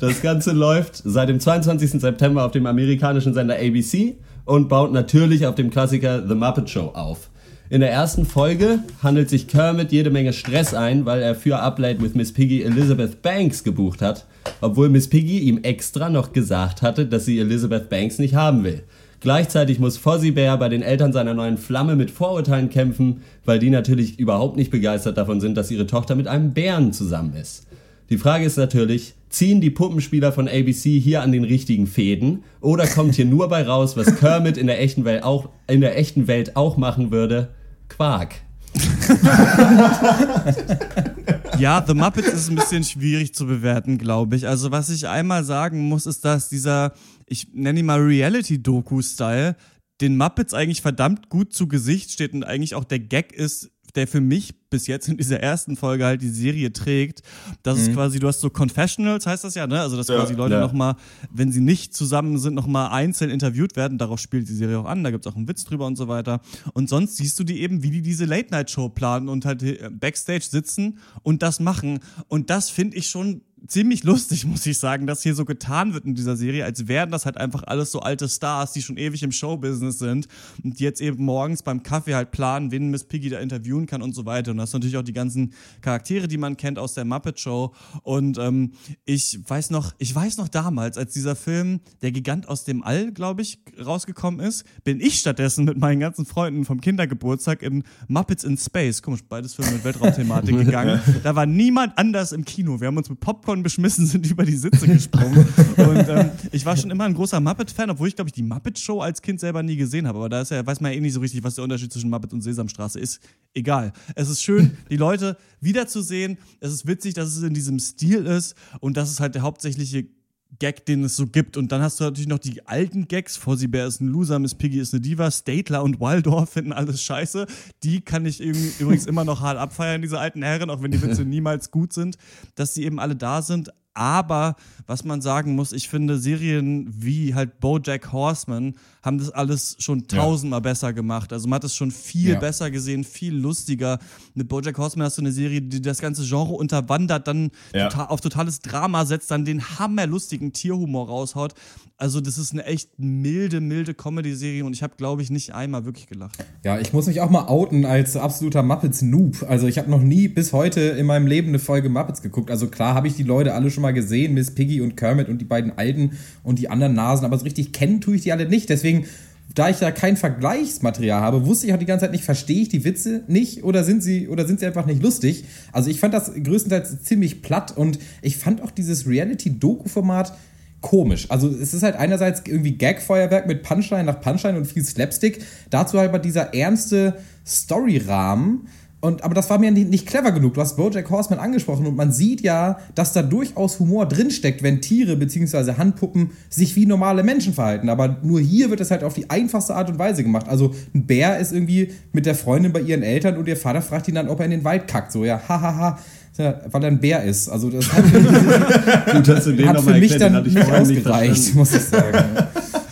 Das Ganze läuft seit dem 22. September auf dem amerikanischen Sender ABC und baut natürlich auf dem Klassiker The Muppet Show auf. In der ersten Folge handelt sich Kermit jede Menge Stress ein, weil er für Up Late with Miss Piggy Elizabeth Banks gebucht hat, obwohl Miss Piggy ihm extra noch gesagt hatte, dass sie Elizabeth Banks nicht haben will. Gleichzeitig muss Fozzie Bear bei den Eltern seiner neuen Flamme mit Vorurteilen kämpfen, weil die natürlich überhaupt nicht begeistert davon sind, dass ihre Tochter mit einem Bären zusammen ist. Die Frage ist natürlich, ziehen die Puppenspieler von ABC hier an den richtigen Fäden oder kommt hier nur bei raus, was Kermit in der echten Welt auch, in der echten Welt auch machen würde? Quark. <laughs> Ja, The Muppets ist ein bisschen schwierig zu bewerten, glaube ich. Also, was ich einmal sagen muss, ist, dass dieser, ich nenne ihn mal Reality-Doku-Style, den Muppets eigentlich verdammt gut zu Gesicht steht und eigentlich auch der Gag ist, der für mich bis jetzt in dieser ersten Folge halt die Serie trägt. Das ist Mhm. quasi, du hast so Confessionals, heißt das ja, ne? Also, dass Ja, quasi Leute ja. nochmal, wenn sie nicht zusammen sind, nochmal einzeln interviewt werden. Darauf spielt die Serie auch an. Da gibt's auch einen Witz drüber und so weiter. Und sonst siehst du die eben, wie die diese Late-Night-Show planen und halt äh, Backstage sitzen und das machen. Und das finde ich schon ziemlich lustig, <laughs> muss ich sagen, dass hier so getan wird in dieser Serie, als wären das halt einfach alles so alte Stars, die schon ewig im Showbusiness sind und die jetzt eben morgens beim Kaffee halt planen, wen Miss Piggy da interviewen kann und so weiter. Und das sind natürlich auch die ganzen Charaktere, die man kennt aus der Muppet Show. Und ähm, ich weiß noch, ich weiß noch damals, als dieser Film Der Gigant aus dem All, glaube ich, rausgekommen ist, bin ich stattdessen mit meinen ganzen Freunden vom Kindergeburtstag in Muppets in Space, komisch, beides Filme mit Weltraumthematik <laughs> gegangen. Da war niemand anders im Kino. Wir haben uns mit Popcorn beschmissen, sind <laughs> über die Sitze gesprungen. Und ähm, ich war schon immer ein großer Muppet-Fan, obwohl ich, glaube ich, die Muppet-Show als Kind selber nie gesehen habe. Aber da ist ja, weiß man ja eh nicht so richtig, was der Unterschied zwischen Muppet und Sesamstraße ist. Egal. Es ist schön, die Leute wiederzusehen. Es ist witzig, dass es in diesem Stil ist und das ist halt der hauptsächliche Gag, den es so gibt. Und dann hast du natürlich noch die alten Gags. Fozzie Bear ist ein Loser, Miss Piggy ist eine Diva, Statler und Waldorf finden alles scheiße. Die kann ich <laughs> übrigens immer noch hart abfeiern, diese alten Herren, auch wenn die Witze <laughs> niemals gut sind, dass die eben alle da sind. Aber was man sagen muss, ich finde, Serien wie halt Bojack Horseman haben das alles schon Ja. tausendmal besser gemacht. Also man hat es schon viel Ja. besser gesehen, viel lustiger. Mit Bojack Horseman hast du eine Serie, die das ganze Genre unterwandert, dann Ja. total, auf totales Drama setzt, dann den hammerlustigen Tierhumor raushaut. Also das ist eine echt milde, milde Comedy-Serie und ich habe, glaube ich, nicht einmal wirklich gelacht. Ja, ich muss mich auch mal outen als absoluter Muppets-Noob. Also ich habe noch nie bis heute in meinem Leben eine Folge Muppets geguckt. Also klar habe ich die Leute alle schon mal gesehen, Miss Piggy und Kermit und die beiden Alten und die anderen Nasen, aber so richtig kennen tue ich die alle nicht. Deswegen, da ich da kein Vergleichsmaterial habe, wusste ich auch die ganze Zeit nicht, verstehe ich die Witze nicht oder sind sie oder sind sie einfach nicht lustig. Also ich fand das größtenteils ziemlich platt und ich fand auch dieses Reality-Doku-Format komisch. Also es ist halt einerseits irgendwie Gag-Feuerwerk mit Punchline nach Punchline und viel Slapstick. Dazu halt aber dieser ernste Storyrahmen. Und, aber das war mir nicht, nicht clever genug. Du hast Bojack Horseman angesprochen und man sieht ja, dass da durchaus Humor drinsteckt, wenn Tiere bzw. Handpuppen sich wie normale Menschen verhalten. Aber nur hier wird es halt auf die einfachste Art und Weise gemacht. Also ein Bär ist irgendwie mit der Freundin bei ihren Eltern und ihr Vater fragt ihn dann, ob er in den Wald kackt. So, ja, hahaha. Ja, weil er ein Bär ist. Also das <laughs> hat für, Gut, hat für mich dann nicht ausgereicht, muss ich sagen. <laughs>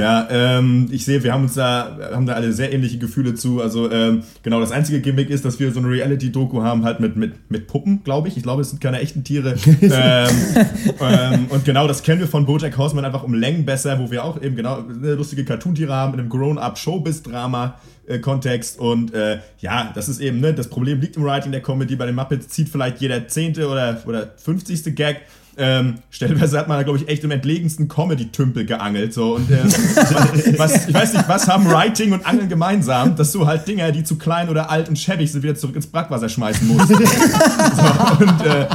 Ja, ähm, ich sehe, wir haben uns da, haben da alle sehr ähnliche Gefühle zu. Also ähm, genau, das einzige Gimmick ist, dass wir so eine Reality-Doku haben, halt mit, mit, mit Puppen, glaube ich. Ich glaube, es sind keine echten Tiere. <laughs> ähm, ähm, und genau, das kennen wir von BoJack Horseman einfach um Längen besser, wo wir auch eben genau eine lustige Cartoon-Tiere haben mit einem Grown-up Showbiz-Drama. äh, Kontext und äh, ja, das ist eben, ne, das Problem liegt im Writing der Comedy. Bei den Muppets zieht vielleicht jeder zehnte oder, oder 50. Gag ähm, stellenweise hat man da, glaube ich, echt im entlegensten Comedy-Tümpel geangelt. So. Und, äh, <laughs> was, ich weiß nicht, was haben Writing und Angeln gemeinsam, dass du halt Dinger, die zu klein oder alt und schäbig sind, wieder zurück ins Brackwasser schmeißen musst. <laughs> so, und äh,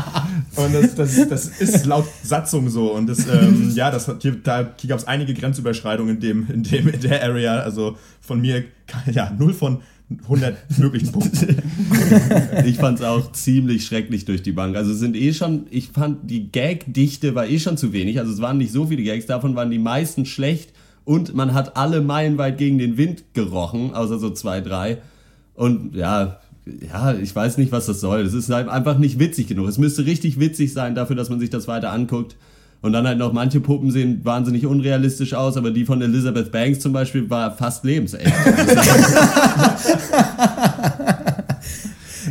und das, das, das ist laut Satzung so. Und das, ähm, ja, das hat, hier, da gab es einige Grenzüberschreitungen in, dem, in, dem, in der Area. Also von mir, ja, null von 100 möglichen Punkten. <laughs> ich fand es auch ziemlich schrecklich durch die Bank. Also es sind eh schon, ich fand die Gag-Dichte war eh schon zu wenig. Also es waren nicht so viele Gags, davon waren die meisten schlecht und man hat alle meilenweit gegen den Wind gerochen, außer so zwei, drei. Und ja, ja, ich weiß nicht, was das soll. Es ist halt einfach nicht witzig genug. Es müsste richtig witzig sein dafür, dass man sich das weiter anguckt. Und dann halt noch manche Puppen sehen wahnsinnig unrealistisch aus, aber die von Elizabeth Banks zum Beispiel war fast lebensecht. <laughs>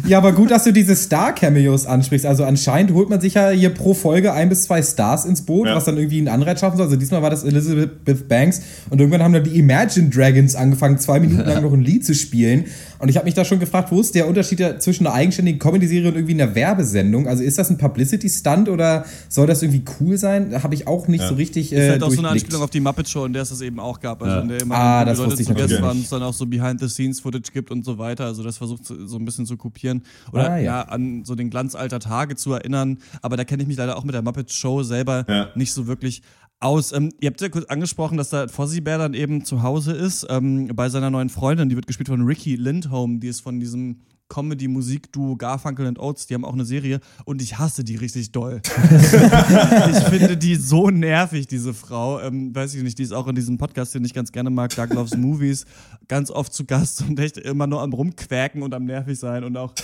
Ja, aber gut, dass du diese Star-Cameos ansprichst. Also anscheinend holt man sich ja hier pro Folge ein bis zwei Stars ins Boot, Ja. was dann irgendwie einen Anreiz schaffen soll. Also diesmal war das Elizabeth Banks und irgendwann haben dann die Imagine Dragons angefangen, zwei Minuten lang <laughs> noch ein Lied zu spielen. Und ich habe mich da schon gefragt, wo ist der Unterschied zwischen einer eigenständigen Comedy-Serie und irgendwie einer Werbesendung? Also ist das ein Publicity-Stunt oder soll das irgendwie cool sein? Da habe ich auch nicht Ja. so richtig ist äh, halt auch so eine. Anspielung auf die Muppet Show, in der es das eben auch gab. Also Ja. in der immer Ah, das Leute wusste ich zu Gast waren, nicht. es dann auch so Behind-the-Scenes-Footage gibt und so weiter. Also das versucht so ein bisschen zu kopieren. Oder Ah, ja. ja. an so den Glanz alter Tage zu erinnern. Aber da kenne ich mich leider auch mit der Muppet Show selber Ja. nicht so wirklich aus. Ähm, ihr habt ja kurz angesprochen, dass da Fozzie Bear dann eben zu Hause ist, ähm, bei seiner neuen Freundin, die wird gespielt von Ricky Lindholm, die ist von diesem Comedy-Musik-Duo Garfunkel and Oates, die haben auch eine Serie und ich hasse die richtig doll. <laughs> ich finde die so nervig, diese Frau. Ähm, weiß ich nicht, die ist auch in diesem Podcast, den ich ganz gerne mag, Doug Loves Movies, ganz oft zu Gast und echt immer nur am Rumquäken und am nervig sein. Und auch,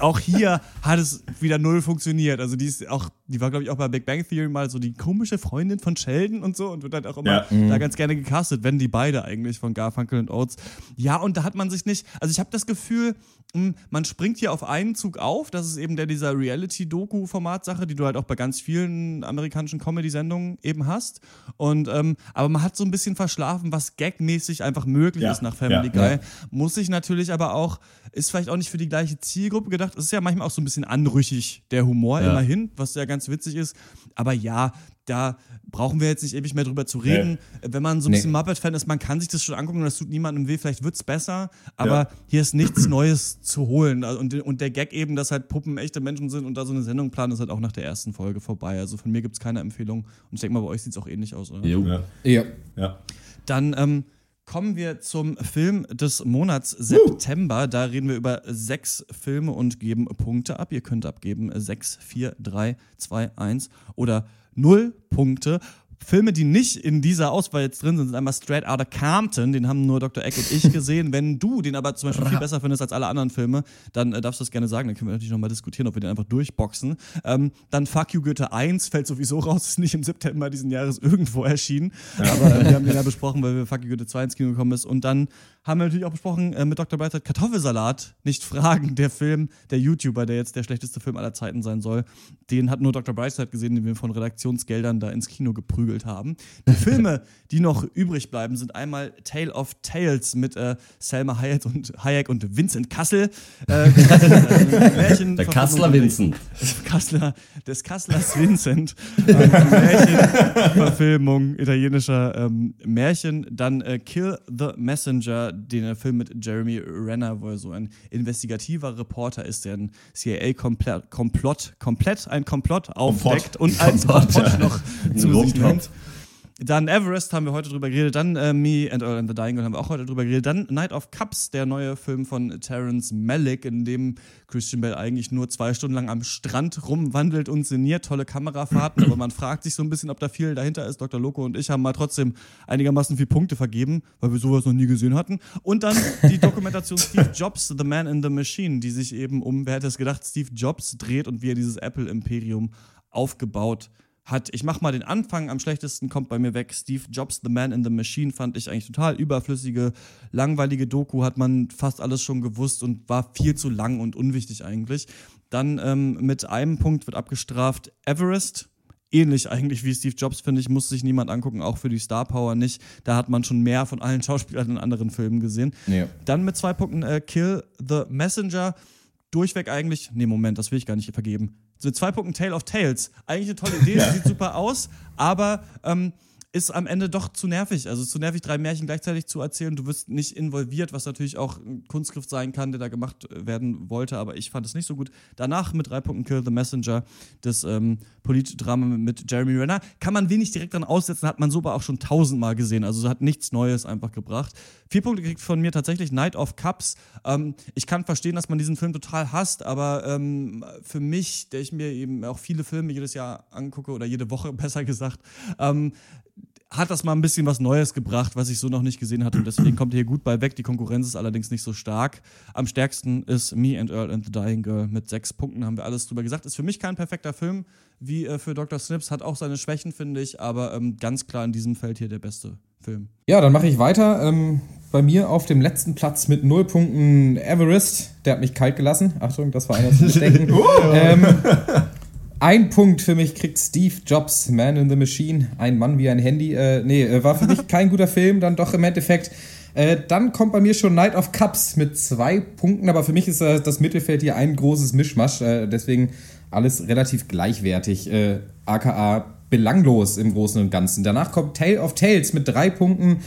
auch hier hat es wieder null funktioniert. Also die ist auch, die war, glaube ich, auch bei Big Bang Theory mal so die komische Freundin von Sheldon und so und wird halt auch immer Ja. da Mhm. ganz gerne gecastet, wenn die beide eigentlich von Garfunkel und Oates. Ja, und da hat man sich nicht, also ich habe das Gefühl, man springt hier auf einen Zug auf. Das ist eben der dieser Reality-Doku-Format-Sache, die du halt auch bei ganz vielen amerikanischen Comedy-Sendungen eben hast. Und ähm, aber man hat so ein bisschen verschlafen, was gagmäßig einfach möglich Ja, ist nach Family ja, Guy. ja. Muss sich natürlich aber auch, ist vielleicht auch nicht für die gleiche Zielgruppe gedacht. Es ist ja manchmal auch so ein bisschen anrüchig, der Humor immerhin, was ja ganz witzig ist. Aber ja, da brauchen wir jetzt nicht ewig mehr drüber zu reden. Wenn man so ein Nee. bisschen Muppet-Fan ist, man kann sich das schon angucken und das tut niemandem weh. Vielleicht wird's besser, aber Ja. hier ist nichts <clears throat> Neues zu holen. Also, Und, und der Gag eben, dass halt Puppen echte Menschen sind und da so eine Sendung planen, ist halt auch nach der ersten Folge vorbei. Also von mir gibt's keine Empfehlung. Und ich denke mal, bei euch sieht's auch ähnlich aus, oder? Jo. Ja. Ja. ja. Dann ähm, kommen wir zum Film des Monats September. Da reden wir über sechs Filme und geben Punkte ab. Ihr könnt abgeben 6, 4, 3, 2, 1 oder 0 Punkte. Filme, die nicht in dieser Auswahl jetzt drin sind, sind einmal Straight Outta Compton, den haben nur Dr. Eck und ich <laughs> gesehen. Wenn du den aber zum Beispiel viel besser findest als alle anderen Filme, dann äh, darfst du das gerne sagen. Dann können wir natürlich nochmal diskutieren, ob wir den einfach durchboxen. Ähm, dann Fuck You Goethe 1 fällt sowieso raus, ist nicht im September diesen Jahres irgendwo erschienen. Aber äh, wir haben den ja besprochen, weil wir Fuck You Goethe 2 ins Kino gekommen ist. Und dann haben wir natürlich auch besprochen äh, mit Dr. Breitheit Kartoffelsalat, nicht fragen, der Film, der YouTuber, der jetzt der schlechteste Film aller Zeiten sein soll. Den hat nur Dr. Breitheit gesehen, den wir von Redaktionsgeldern da ins Kino geprügelt haben. Die <laughs> Filme, die noch übrig bleiben, sind einmal Tale of Tales mit äh, Selma Hayek und, Hayek und Vincent Kassel. Äh, <laughs> Märchen- Der Kassler Vincent. <laughs> Kassler, des Kasslers Vincent. Äh, Märchenverfilmung italienischer ähm, Märchen. Dann äh, Kill the Messenger, den Film mit Jeremy Renner, wo er so ein investigativer Reporter ist, der ein CIA-Komplott, Komplott, komplett ein Komplott aufdeckt und <laughs> als Komplott, noch zu sich nimmt. Dann Everest haben wir heute drüber geredet. Dann äh, Me and Earl and the Dying Girl haben wir auch heute drüber geredet. Dann Night of Cups, der neue Film von Terrence Malick, in dem Christian Bell eigentlich nur zwei Stunden lang am Strand rumwandelt und sinniert. Tolle Kamerafahrten, aber man fragt sich so ein bisschen, ob da viel dahinter ist. Dr. Loco und ich haben mal trotzdem einigermaßen viel Punkte vergeben, weil wir sowas noch nie gesehen hatten. Und dann die Dokumentation <laughs> Steve Jobs, The Man in the Machine, die sich eben um, wer hätte es gedacht, Steve Jobs dreht und wie er dieses Apple-Imperium aufgebaut hat, ich mach mal den Anfang, am schlechtesten kommt bei mir weg. Steve Jobs, The Man in the Machine, fand ich eigentlich total überflüssige, langweilige Doku, hat man fast alles schon gewusst und war viel zu lang und unwichtig eigentlich. Dann ähm, mit einem Punkt wird abgestraft Everest. Ähnlich eigentlich wie Steve Jobs, finde ich, muss sich niemand angucken, auch für die Star Power nicht. Da hat man schon mehr von allen <laughs> Schauspielern in anderen Filmen gesehen. Ja. Dann mit zwei Punkten äh, Kill the Messenger. Durchweg eigentlich, nee, Moment, das will ich gar nicht vergeben. So zwei Punkten Tale of Tales. Eigentlich eine tolle Idee, Ja. sieht super aus, aber ähm, ist am Ende doch zu nervig. Also zu nervig, drei Märchen gleichzeitig zu erzählen. Du wirst nicht involviert, was natürlich auch ein Kunstgriff sein kann, der da gemacht werden wollte, aber ich fand es nicht so gut. Danach mit drei Punkten Kill the Messenger, das ähm, Politdrama mit Jeremy Renner. Kann man wenig direkt dran aussetzen, hat man so aber auch schon tausendmal gesehen. Also hat nichts Neues einfach gebracht. Vier Punkte kriegt von mir tatsächlich Night of Cups. Ähm, ich kann verstehen, dass man diesen Film total hasst, aber ähm, für mich, der ich mir eben auch viele Filme jedes Jahr angucke oder jede Woche <laughs> besser gesagt, ähm, hat das mal ein bisschen was Neues gebracht, was ich so noch nicht gesehen hatte. Und deswegen kommt er hier gut bei weg. Die Konkurrenz ist allerdings nicht so stark. Am stärksten ist Me and Earl and the Dying Girl mit sechs Punkten, haben wir alles drüber gesagt. Ist für mich kein perfekter Film, wie äh, für Dr. Snips. Hat auch seine Schwächen, finde ich, aber ähm, ganz klar in diesem Feld hier der beste Film. Ja, dann mache ich weiter. Ähm, bei mir auf dem letzten Platz mit null Punkten Everest. Der hat mich kalt gelassen. Achtung, das war einer zu bedenken. <laughs> ähm, <laughs> ein Punkt für mich kriegt Steve Jobs, Man in the Machine. Ein Mann wie ein Handy. Äh, nee, äh, war für mich <laughs> kein guter Film, dann doch im Endeffekt. Äh, dann kommt bei mir schon Night of Cups mit zwei Punkten, aber für mich ist äh, das Mittelfeld hier ein großes Mischmasch. Äh, deswegen alles relativ gleichwertig. Äh, aka belanglos im Großen und Ganzen. Danach kommt Tale of Tales mit drei Punkten.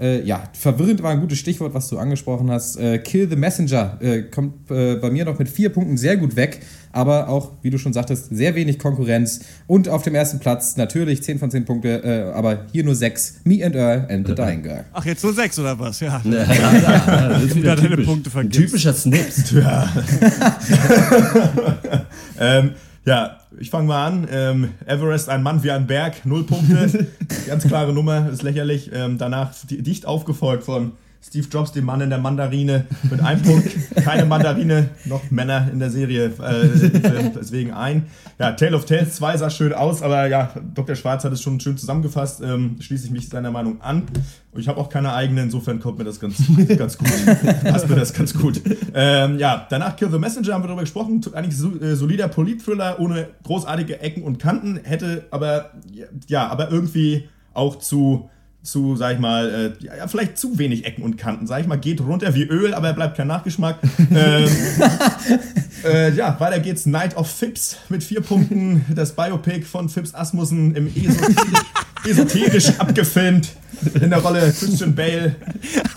Äh, ja, verwirrend war ein gutes Stichwort, was du angesprochen hast. Äh, Kill the Messenger äh, kommt äh, bei mir noch mit vier Punkten sehr gut weg, aber auch, wie du schon sagtest, sehr wenig Konkurrenz. Und auf dem ersten Platz natürlich 10 von 10 Punkte, äh, aber hier nur 6. Me and Earl and the Dying Girl. Ach, jetzt nur sechs oder was? Ja. <laughs> Ja, ja, ja, das ist wieder deine typisch. Punkte Ein vergisst. typischer Snips. <laughs> Ja. <laughs> ähm, ja, ich fange mal an. Ähm, Everest, ein Mann wie ein Berg, null Punkte. Ganz klare Nummer, ist lächerlich. Ähm, danach di- dicht aufgefolgt von Steve Jobs, dem Mann in der Mandarine, mit einem Punkt. <laughs> Keine Mandarine, noch Männer in der Serie, äh, deswegen ein. Ja, Tale of Tales 2 sah schön aus, aber ja, Dr. Schwarz hat es schon schön zusammengefasst. Ähm, schließe ich mich seiner Meinung an. Und ich habe auch keine eigene, insofern kommt mir das ganz, ganz gut. <laughs> Passt mir das ganz gut. Ähm, ja, danach Kill the Messenger haben wir darüber gesprochen. Eigentlich äh, solider Polit-Thriller ohne großartige Ecken und Kanten. Hätte aber, ja, aber irgendwie auch zu, zu, sag ich mal, äh, ja, vielleicht zu wenig Ecken und Kanten, sag ich mal, geht runter wie Öl, aber bleibt kein Nachgeschmack. <laughs> ähm, äh, ja, weiter geht's. Night of Phipps mit vier Punkten. Das Biopic von Phipps Asmussen im esoterisch, esoterisch abgefilmt. In der Rolle Christian Bale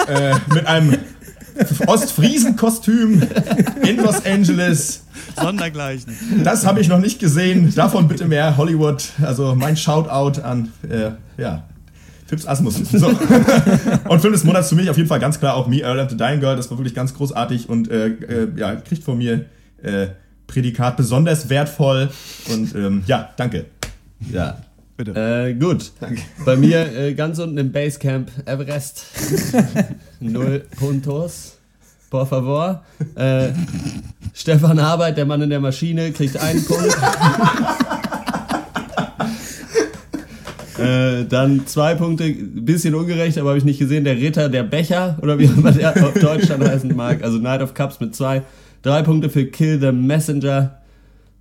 äh, mit einem Ostfriesen-Kostüm in Los Angeles. Sondergleichen. Das habe ich noch nicht gesehen. Davon bitte mehr Hollywood. Also mein Shoutout an, äh, ja, Phipps Asmussen. So. <laughs> Und Film des Monats für mich auf jeden Fall ganz klar auch Me, Earl and the Dying Girl. Das war wirklich ganz großartig und äh, äh, ja, kriegt von mir äh, Prädikat besonders wertvoll. Und ähm, ja, danke. Ja. Bitte. Äh, gut. Bei mir äh, ganz unten im Basecamp Everest. <laughs> Null Puntos. Por favor. Äh, Stefan Arbeit, der Mann in der Maschine, kriegt einen Punkt. <laughs> Äh, dann zwei Punkte, bisschen ungerecht, aber habe ich nicht gesehen. Der Ritter, der Becher, oder wie immer der auf Deutsch dann heißen mag. Also Knight of Cups mit zwei. Drei Punkte für Kill the Messenger.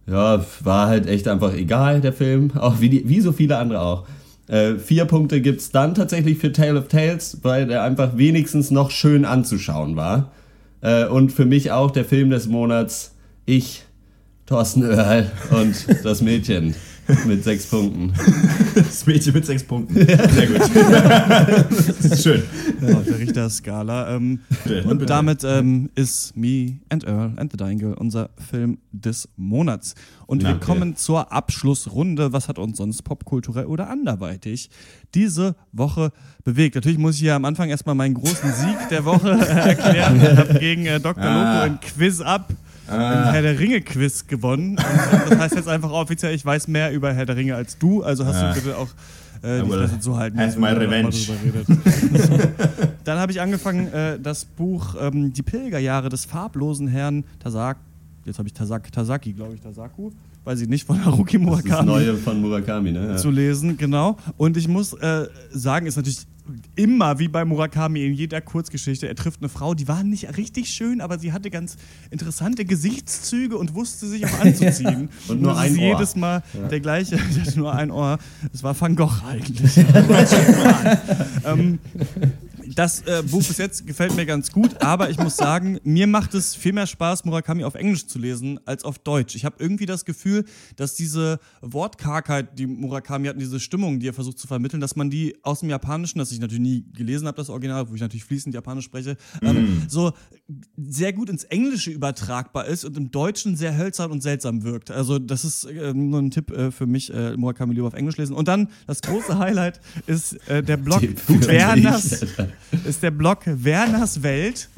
Ja, war halt echt einfach egal, der Film. Auch wie, die, wie so viele andere auch. Äh, vier Punkte gibt's dann tatsächlich für Tale of Tales, weil der einfach wenigstens noch schön anzuschauen war. Äh, und für mich auch der Film des Monats. Ich, Thorsten Oerl und das Mädchen mit sechs Punkten. <laughs> Das Mädchen mit sechs Punkten. Sehr gut. <laughs> das ist schön. Auf der Richterskala. Ähm, und damit ähm, ist Me and Earl and the Dying Girl unser Film des Monats. Und wir Danke. kommen zur Abschlussrunde. Was hat uns sonst popkulturell oder anderweitig diese Woche bewegt? Natürlich muss ich hier am Anfang erstmal meinen großen Sieg der Woche äh, <laughs> erklären. Ich habe gegen äh, Dr. Ah. Loco in Quiz Up Ah. ein Herr der Ringe Quiz gewonnen. Und, das heißt jetzt einfach offiziell, ich weiß mehr über Herr der Ringe als du. Also hast Ah. du bitte auch äh, die Fresse zu halten. have wenn my revenge. <laughs> Dann habe ich angefangen, äh, das Buch ähm, Die Pilgerjahre des farblosen Herrn Tasak, jetzt habe ich Tasak, Tasaki, glaube ich, Tasaku, weiß ich nicht, von Haruki Murakami. Das Neue von Murakami, ne? Ja. Zu lesen, genau. Und ich muss äh, sagen, ist natürlich immer wie bei Murakami in jeder Kurzgeschichte. Er trifft eine Frau, die war nicht richtig schön, aber sie hatte ganz interessante Gesichtszüge und wusste sich auch anzuziehen. <laughs> und nur das ein Ohr. jedes Mal Ja. der gleiche, <laughs> der hatte nur ein Ohr. Es war Van Gogh eigentlich. <laughs> ähm, das äh, Buch bis jetzt gefällt mir ganz gut, aber ich muss sagen, mir macht es viel mehr Spaß, Murakami auf Englisch zu lesen, als auf Deutsch. Ich habe irgendwie das Gefühl, dass diese Wortkargheit, die Murakami hat, und diese Stimmung, die er versucht zu vermitteln, dass man die aus dem Japanischen, das ich natürlich nie gelesen habe, das Original, wo ich natürlich fließend Japanisch spreche, ähm, Mm. so sehr gut ins Englische übertragbar ist und im Deutschen sehr hölzern und seltsam wirkt. Also das ist äh, nur ein Tipp äh, für mich, äh, Murakami lieber auf Englisch lesen. Und dann das große Highlight ist äh, der Blog Werners, ist der Blog Werners Welt,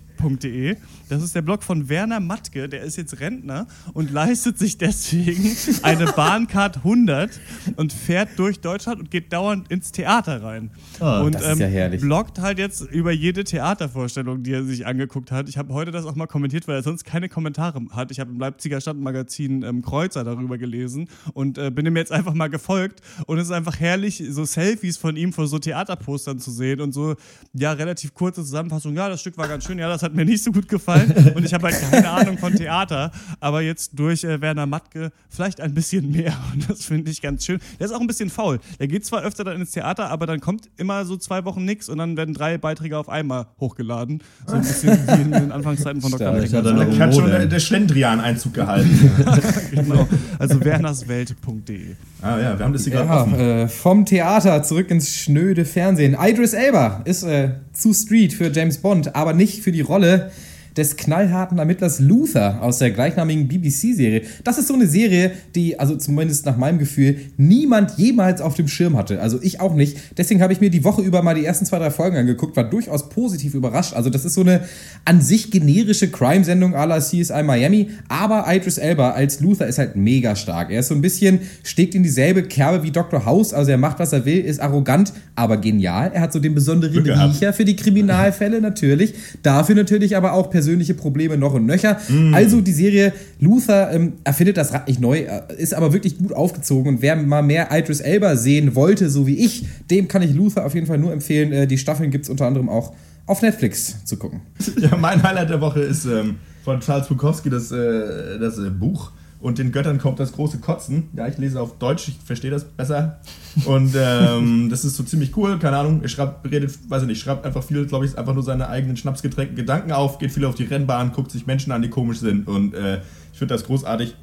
<laughs> www.wernerswelt.de. Das ist der Blog von Werner Matke, der ist jetzt Rentner und leistet sich deswegen eine <laughs> Bahncard 100 und fährt durch Deutschland und geht dauernd ins Theater rein. Ah, und ähm, das ist ja herrlich. bloggt halt jetzt über jede Theatervorstellung, die er sich angeguckt hat. Ich habe heute das auch mal kommentiert, weil er sonst keine Kommentare hat. Ich habe im Leipziger Stadtmagazin ähm, Kreuzer darüber gelesen und äh, bin ihm jetzt einfach mal gefolgt. Und es ist einfach herrlich, so Selfies von ihm vor so Theaterpostern zu sehen und so, ja, relativ kurze Zusammenfassung. Ja, das Stück war ganz schön, ja, das hat mir nicht so gut gefallen. Und ich habe halt keine Ahnung von Theater, aber jetzt durch äh, Werner Matke vielleicht ein bisschen mehr. Und das finde ich ganz schön. Der ist auch ein bisschen faul. Der geht zwar öfter dann ins Theater, aber dann kommt immer so zwei Wochen nichts und dann werden drei Beiträge auf einmal hochgeladen. So ein bisschen <laughs> wie in den Anfangszeiten von Dr. Stark. Beck. Hat noch Da hat schon der, der Schlendrian Einzug gehalten. <laughs> genau. Also wernerswelt.de. ah ja, wir haben das hier gerade Ja, offen. äh, vom Theater zurück ins schnöde Fernsehen. Idris Elba ist äh, zu Street für James Bond, aber nicht für die Rolle Rolle des knallharten Ermittlers Luther aus der gleichnamigen BBC-Serie. Das ist so eine Serie, die, also zumindest nach meinem Gefühl, niemand jemals auf dem Schirm hatte. Also ich auch nicht. Deswegen habe ich mir die Woche über mal die ersten zwei, drei Folgen angeguckt, war durchaus positiv überrascht. Also das ist so eine an sich generische Crime-Sendung à la CSI Miami, aber Idris Elba als Luther ist halt mega stark. Er ist so ein bisschen, steckt in dieselbe Kerbe wie Dr. House, also er macht, was er will, ist arrogant, aber genial. Er hat so den besonderen. Riecher für die Kriminalfälle natürlich. Dafür natürlich aber auch persönliche Probleme noch und nöcher. Also die Serie Luther ähm, erfindet das Rad nicht neu, äh, ist aber wirklich gut aufgezogen. Und wer mal mehr Idris Elba sehen wollte, so wie ich, dem kann ich Luther auf jeden Fall nur empfehlen. Äh, die Staffeln gibt es unter anderem auch auf Netflix zu gucken. <laughs> Ja, mein Highlight der Woche ist ähm, von Charles Bukowski das, äh, das äh, Buch. Und den Göttern kommt das große Kotzen. Ja, ich lese auf Deutsch, ich verstehe das besser. Und ähm, <laughs> das ist so ziemlich cool. Keine Ahnung, er schreibt, redet, weiß ich nicht, schreibt einfach viel, glaube ich, einfach nur seine eigenen schnapsgetränkten Gedanken auf, geht viel auf die Rennbahn, guckt sich Menschen an, die komisch sind. Und äh, ich finde das großartig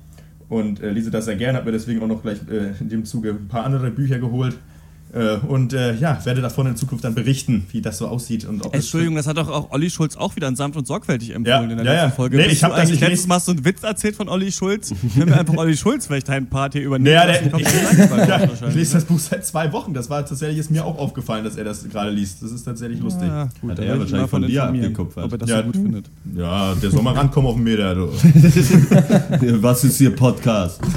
und äh, lese das sehr gern. Habe mir deswegen auch noch gleich äh, in dem Zuge ein paar andere Bücher geholt. Äh, und äh, ja, werde davon in Zukunft dann berichten, wie das so aussieht. Und ob es- Entschuldigung, das hat doch auch Olli Schulz auch wieder in sanft und sorgfältig empfohlen Ja, in der ja, letzten ja. Folge. Nee, Bist ich hab du das- eigentlich ich letztes Mal so einen Witz erzählt von Olli Schulz? Können wir einfach Olli Schulz vielleicht deinen Part hier übernehmen? Naja, der, ich, <laughs> ich wahrscheinlich, lese ne? das Buch seit zwei Wochen. Das war tatsächlich ist mir auch aufgefallen, dass er das gerade liest. Das ist tatsächlich lustig. Ja, gut, Hat er ich wahrscheinlich mal von dir abgekupfert. Ob er das Ja, so gut findet. Ja, der soll mal rankommen auf den Meter. Du. <laughs> Was ist hier Podcast? <laughs>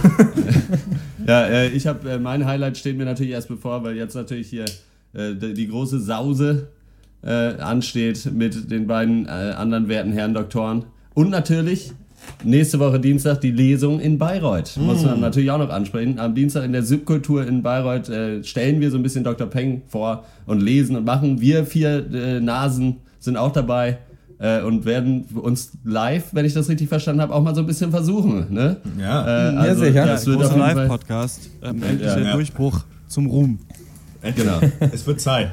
ja, äh, ich habe äh, mein Highlight steht mir natürlich erst bevor, weil jetzt natürlich hier äh, die, die große Sause äh, ansteht mit den beiden äh, anderen werten Herren Doktoren und natürlich nächste Woche Dienstag die Lesung in Bayreuth. Muss man natürlich auch noch ansprechen. Am Dienstag in der Subkultur in Bayreuth äh, stellen wir so ein bisschen Dr. Peng vor und lesen und machen. Wir vier Nasen sind auch dabei äh, und werden uns live, wenn ich das richtig verstanden habe, auch mal so ein bisschen versuchen. Ne? Ja. Äh, Ja, also, sicher. Das wird Großer Fall. Live-Podcast. Ähm, endlich Ja, der ja. Durchbruch zum Ruhm. Genau. Es wird Zeit.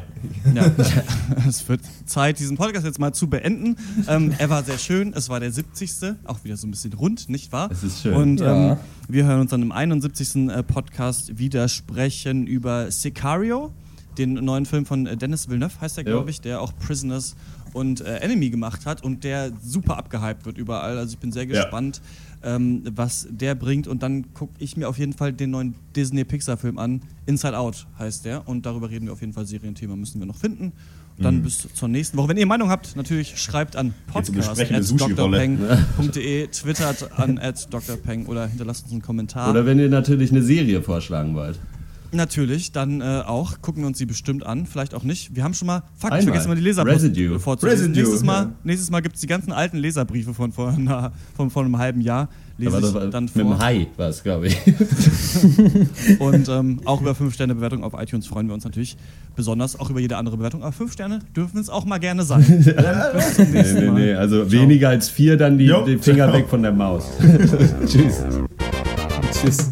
Ja, <laughs> es wird Zeit, diesen Podcast jetzt mal zu beenden. Ähm, er war sehr schön. Es war der 70. Auch wieder so ein bisschen rund, nicht wahr? Es ist schön. Und Ja. ähm, wir hören uns dann im 71. äh, Podcast wieder sprechen über Sicario, den neuen Film von äh, Dennis Villeneuve, heißt er, glaube ich, der auch Prisoners und äh, Enemy gemacht hat und der super abgehypt wird überall. Also ich bin sehr Ja. gespannt, ähm, was der bringt. Und dann gucke ich mir auf jeden Fall den neuen Disney-Pixar-Film an. Inside Out heißt der. Und darüber reden wir auf jeden Fall. Serienthema müssen wir noch finden. Und dann bis zur nächsten Woche. Wenn ihr Meinung habt, natürlich schreibt an Jetzt eine sprechende podcast Sushi-Rolle. drpeng.de, <laughs> twittert an at drpeng oder hinterlasst uns einen Kommentar. Oder wenn ihr natürlich eine Serie vorschlagen wollt. Natürlich, dann äh, auch. Gucken wir uns sie bestimmt an. Vielleicht auch nicht. Wir haben schon mal. Fuck, ich vergesse mal die Leserbriefe Residue. vorzulesen. Residue, Nächstes Mal, ja. nächstes Mal gibt es die ganzen alten Leserbriefe von vor, einer, von, von einem halben Jahr. Lese Aber das ich war dann mit vor. dem Hai war es, glaube ich. <laughs> Und ähm, auch über 5-Sterne-Bewertung auf iTunes freuen wir uns natürlich besonders. Auch über jede andere Bewertung. Aber 5 Sterne dürfen es auch mal gerne sein. <laughs> Bis zum nee, nächsten nee, Mal. nee. Also weniger als vier, dann die, Jo. die Finger weg von der Maus. <laughs> Tschüss. Tschüss.